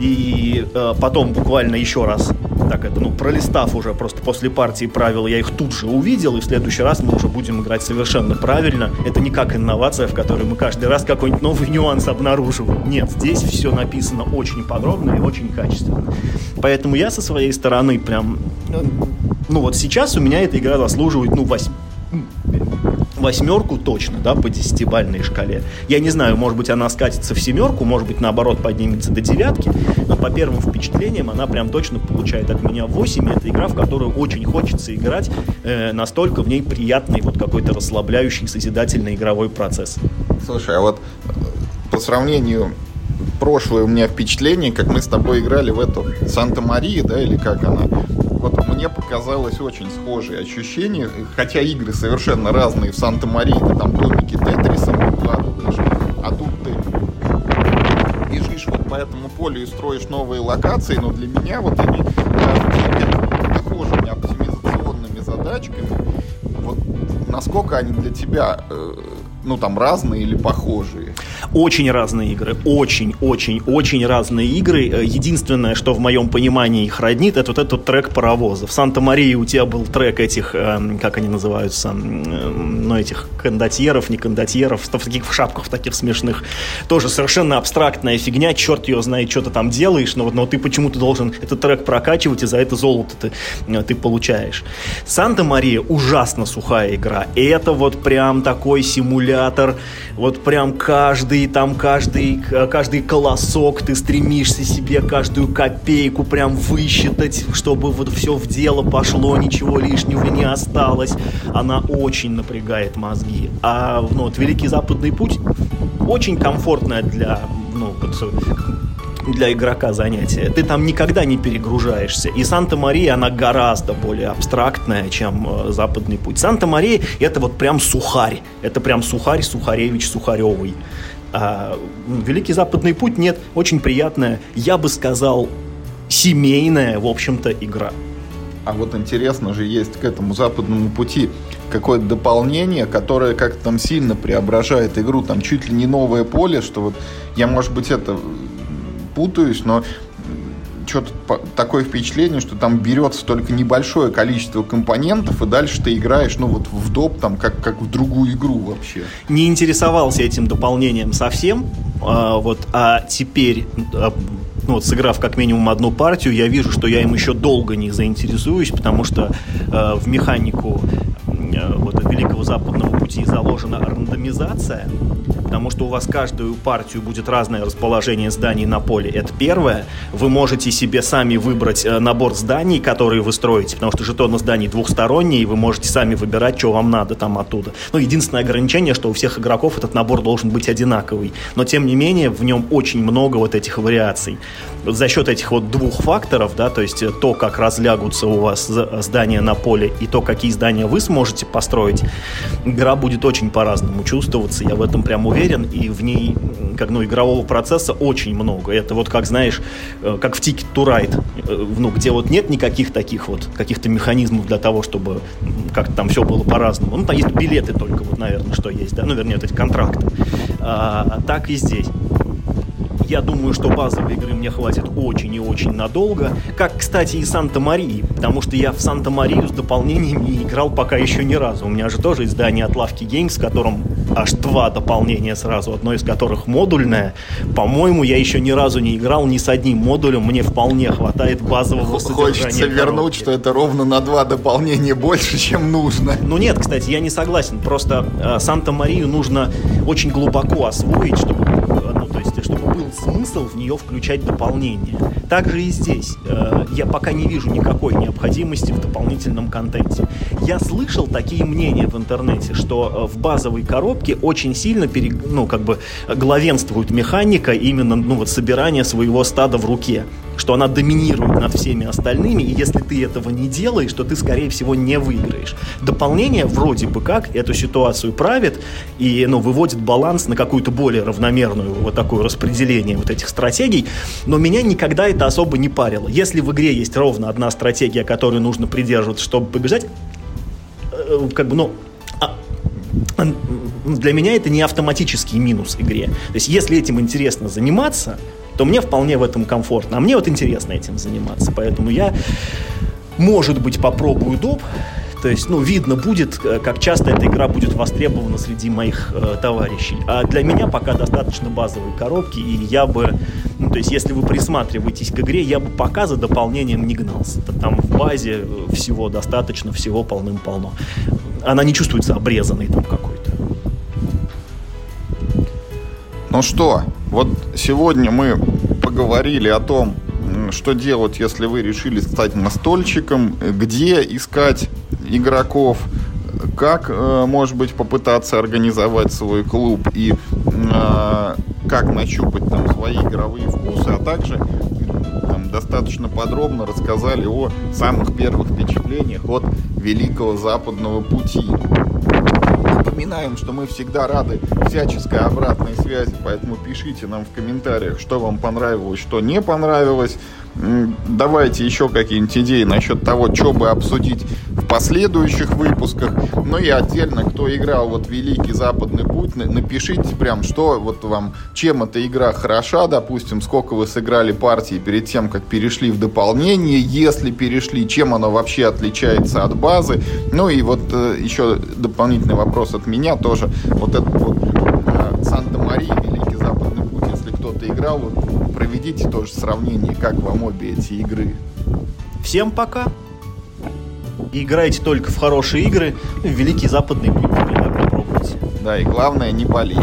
И э, потом буквально еще раз так это, ну, пролистав уже просто после партии правил, я их тут же увидел, и в следующий раз мы уже будем играть совершенно правильно. Это не как инновация, в которой мы каждый раз какой-нибудь новый нюанс обнаруживаем. Нет, здесь все написано очень подробно и очень качественно. Поэтому я со своей стороны прям... Ну вот сейчас у меня эта игра заслуживает, ну, 8 восьмерку точно, да, по десятибальной шкале. Я не знаю, может быть, она скатится в семерку, может быть, наоборот, поднимется до девятки, но по первым впечатлениям она прям точно получает от меня 8. Это игра, в которую очень хочется играть, э, настолько в ней приятный вот какой-то расслабляющий, созидательный игровой процесс. Слушай, а вот э, по сравнению прошлое у меня впечатление, как мы с тобой играли в эту Санта-Мария, да, или как она. Вот мне показалось очень схожие ощущения, хотя игры совершенно разные. В Санта-Марии ты там домики укладываешь, а тут ты бежишь вот по этому полю и строишь новые локации, но для меня вот они э, похожими оптимизационными задачками, вот насколько они для тебя э, ну, там, разные или похожие? Очень разные игры. Очень, очень, очень разные игры. Э, единственное, что в моем понимании их роднит, это вот этот трек паровоза. В Санта-Марии у тебя был трек этих, э, как они называются, э, ну, этих кондотьеров, не кондотьеров, в таких шапках таких смешных. Тоже совершенно абстрактная фигня, черт ее знает, что ты там делаешь, но, но ты почему-то должен этот трек прокачивать, и за это золото ты, ты получаешь. Санта-Мария ужасно сухая игра. Это вот прям такой симулятор, вот прям каждый, там каждый, каждый колосок ты стремишься себе каждую копейку прям высчитать, чтобы вот все в дело пошло, ничего лишнего не осталось. Она очень напрягает мозги. А ну, вот Великий Западный путь очень комфортная для ну, для игрока занятие. Ты там никогда не перегружаешься. И Санта-Мария, она гораздо более абстрактная, чем э, Западный путь. Санта-Мария это вот прям сухарь. Это прям сухарь Сухаревич Сухаревый. А Великий Западный путь нет, очень приятная, я бы сказал, семейная, в общем-то, игра. А вот интересно же, есть к этому западному пути какое-то дополнение, которое как-то там сильно преображает игру, там чуть ли не новое поле, что вот я, может быть, это путаюсь, но что-то такое впечатление, что там берется только небольшое количество компонентов, и дальше ты играешь, ну, вот в доп, там, как, как в другую игру вообще. Не интересовался этим дополнением совсем, а, вот, а теперь а, ну, вот, сыграв как минимум одну партию, я вижу, что я им еще долго не заинтересуюсь, потому что э, в механику э, вот, Великого Западного пути заложена рандомизация, потому что у вас каждую партию будет разное расположение зданий на поле. Это первое. Вы можете себе сами выбрать э, набор зданий, которые вы строите, потому что жетоны зданий двухсторонние, и вы можете сами выбирать, что вам надо там оттуда. Ну, единственное ограничение, что у всех игроков этот набор должен быть одинаковый. Но, тем не менее, в нем очень много вот этих вариаций. За счет этих вот двух факторов, да, то есть то, как разлягутся у вас здания на поле, и то, какие здания вы сможете построить, игра будет очень по-разному чувствоваться. Я в этом прям уверен уверен, и в ней как, ну, игрового процесса очень много. Это вот, как знаешь, э, как в Ticket to Ride, э, ну, где вот нет никаких таких вот каких-то механизмов для того, чтобы как-то там все было по-разному. Ну, там есть билеты только, вот, наверное, что есть, да, ну, вернее, вот эти контракты. А, а так и здесь. Я думаю, что базовой игры мне хватит очень и очень надолго. Как, кстати, и Санта-Марии, потому что я в Санта-Марию с дополнениями не играл пока еще ни разу. У меня же тоже издание от Лавки Games, в котором аж два дополнения сразу, одно из которых модульное. По-моему, я еще ни разу не играл ни с одним модулем, мне вполне хватает базового Хочется вернуть, что это ровно на два дополнения больше, чем нужно. Ну нет, кстати, я не согласен. Просто э, Санта-Марию нужно очень глубоко освоить, чтобы смысл в нее включать дополнение. Также и здесь. Э, я пока не вижу никакой необходимости в дополнительном контенте. Я слышал такие мнения в интернете, что э, в базовой коробке очень сильно пере, ну, как бы главенствует механика именно ну, вот, собирания своего стада в руке что она доминирует над всеми остальными, и если ты этого не делаешь, то ты, скорее всего, не выиграешь. Дополнение вроде бы как эту ситуацию правит и ну, выводит баланс на какую-то более равномерную вот такое распределение вот этих стратегий, но меня никогда это особо не парило. Если в игре есть ровно одна стратегия, которой нужно придерживаться, чтобы побежать, э, как бы, ну, а, для меня это не автоматический минус игре. То есть, если этим интересно заниматься, то мне вполне в этом комфортно. А мне вот интересно этим заниматься. Поэтому я, может быть, попробую доп. То есть, ну, видно будет, э, как часто эта игра будет востребована среди моих э, товарищей. А для меня пока достаточно базовой коробки, и я бы, ну, то есть, если вы присматриваетесь к игре, я бы пока за дополнением не гнался. Там в базе э, всего достаточно, всего полным-полно. Она не чувствуется обрезанной там какой-то. Ну что, вот сегодня мы поговорили о том, что делать, если вы решили стать настольщиком, где искать игроков, как, э, может быть, попытаться организовать свой клуб и э, как нащупать там свои игровые вкусы, а также там, достаточно подробно рассказали о самых первых впечатлениях от Великого Западного пути. Напоминаем, что мы всегда рады всяческой обратной связи, поэтому пишите нам в комментариях, что вам понравилось, что не понравилось. Давайте еще какие-нибудь идеи насчет того, что бы обсудить в последующих выпусках. Ну и отдельно, кто играл вот Великий Западный Путь, напишите прям, что вот вам, чем эта игра хороша, допустим, сколько вы сыграли партии перед тем, как перешли в дополнение, если перешли, чем оно вообще отличается от базы. Ну и вот э, еще дополнительный вопрос от меня тоже. Вот этот вот э, Санта-Мария, Великий Западный Путь, если кто-то играл, вот проведите тоже сравнение, как вам обе эти игры. Всем пока! играйте только в хорошие игры. Великий Западный путь, например, попробуйте. Да, и главное, не болейте.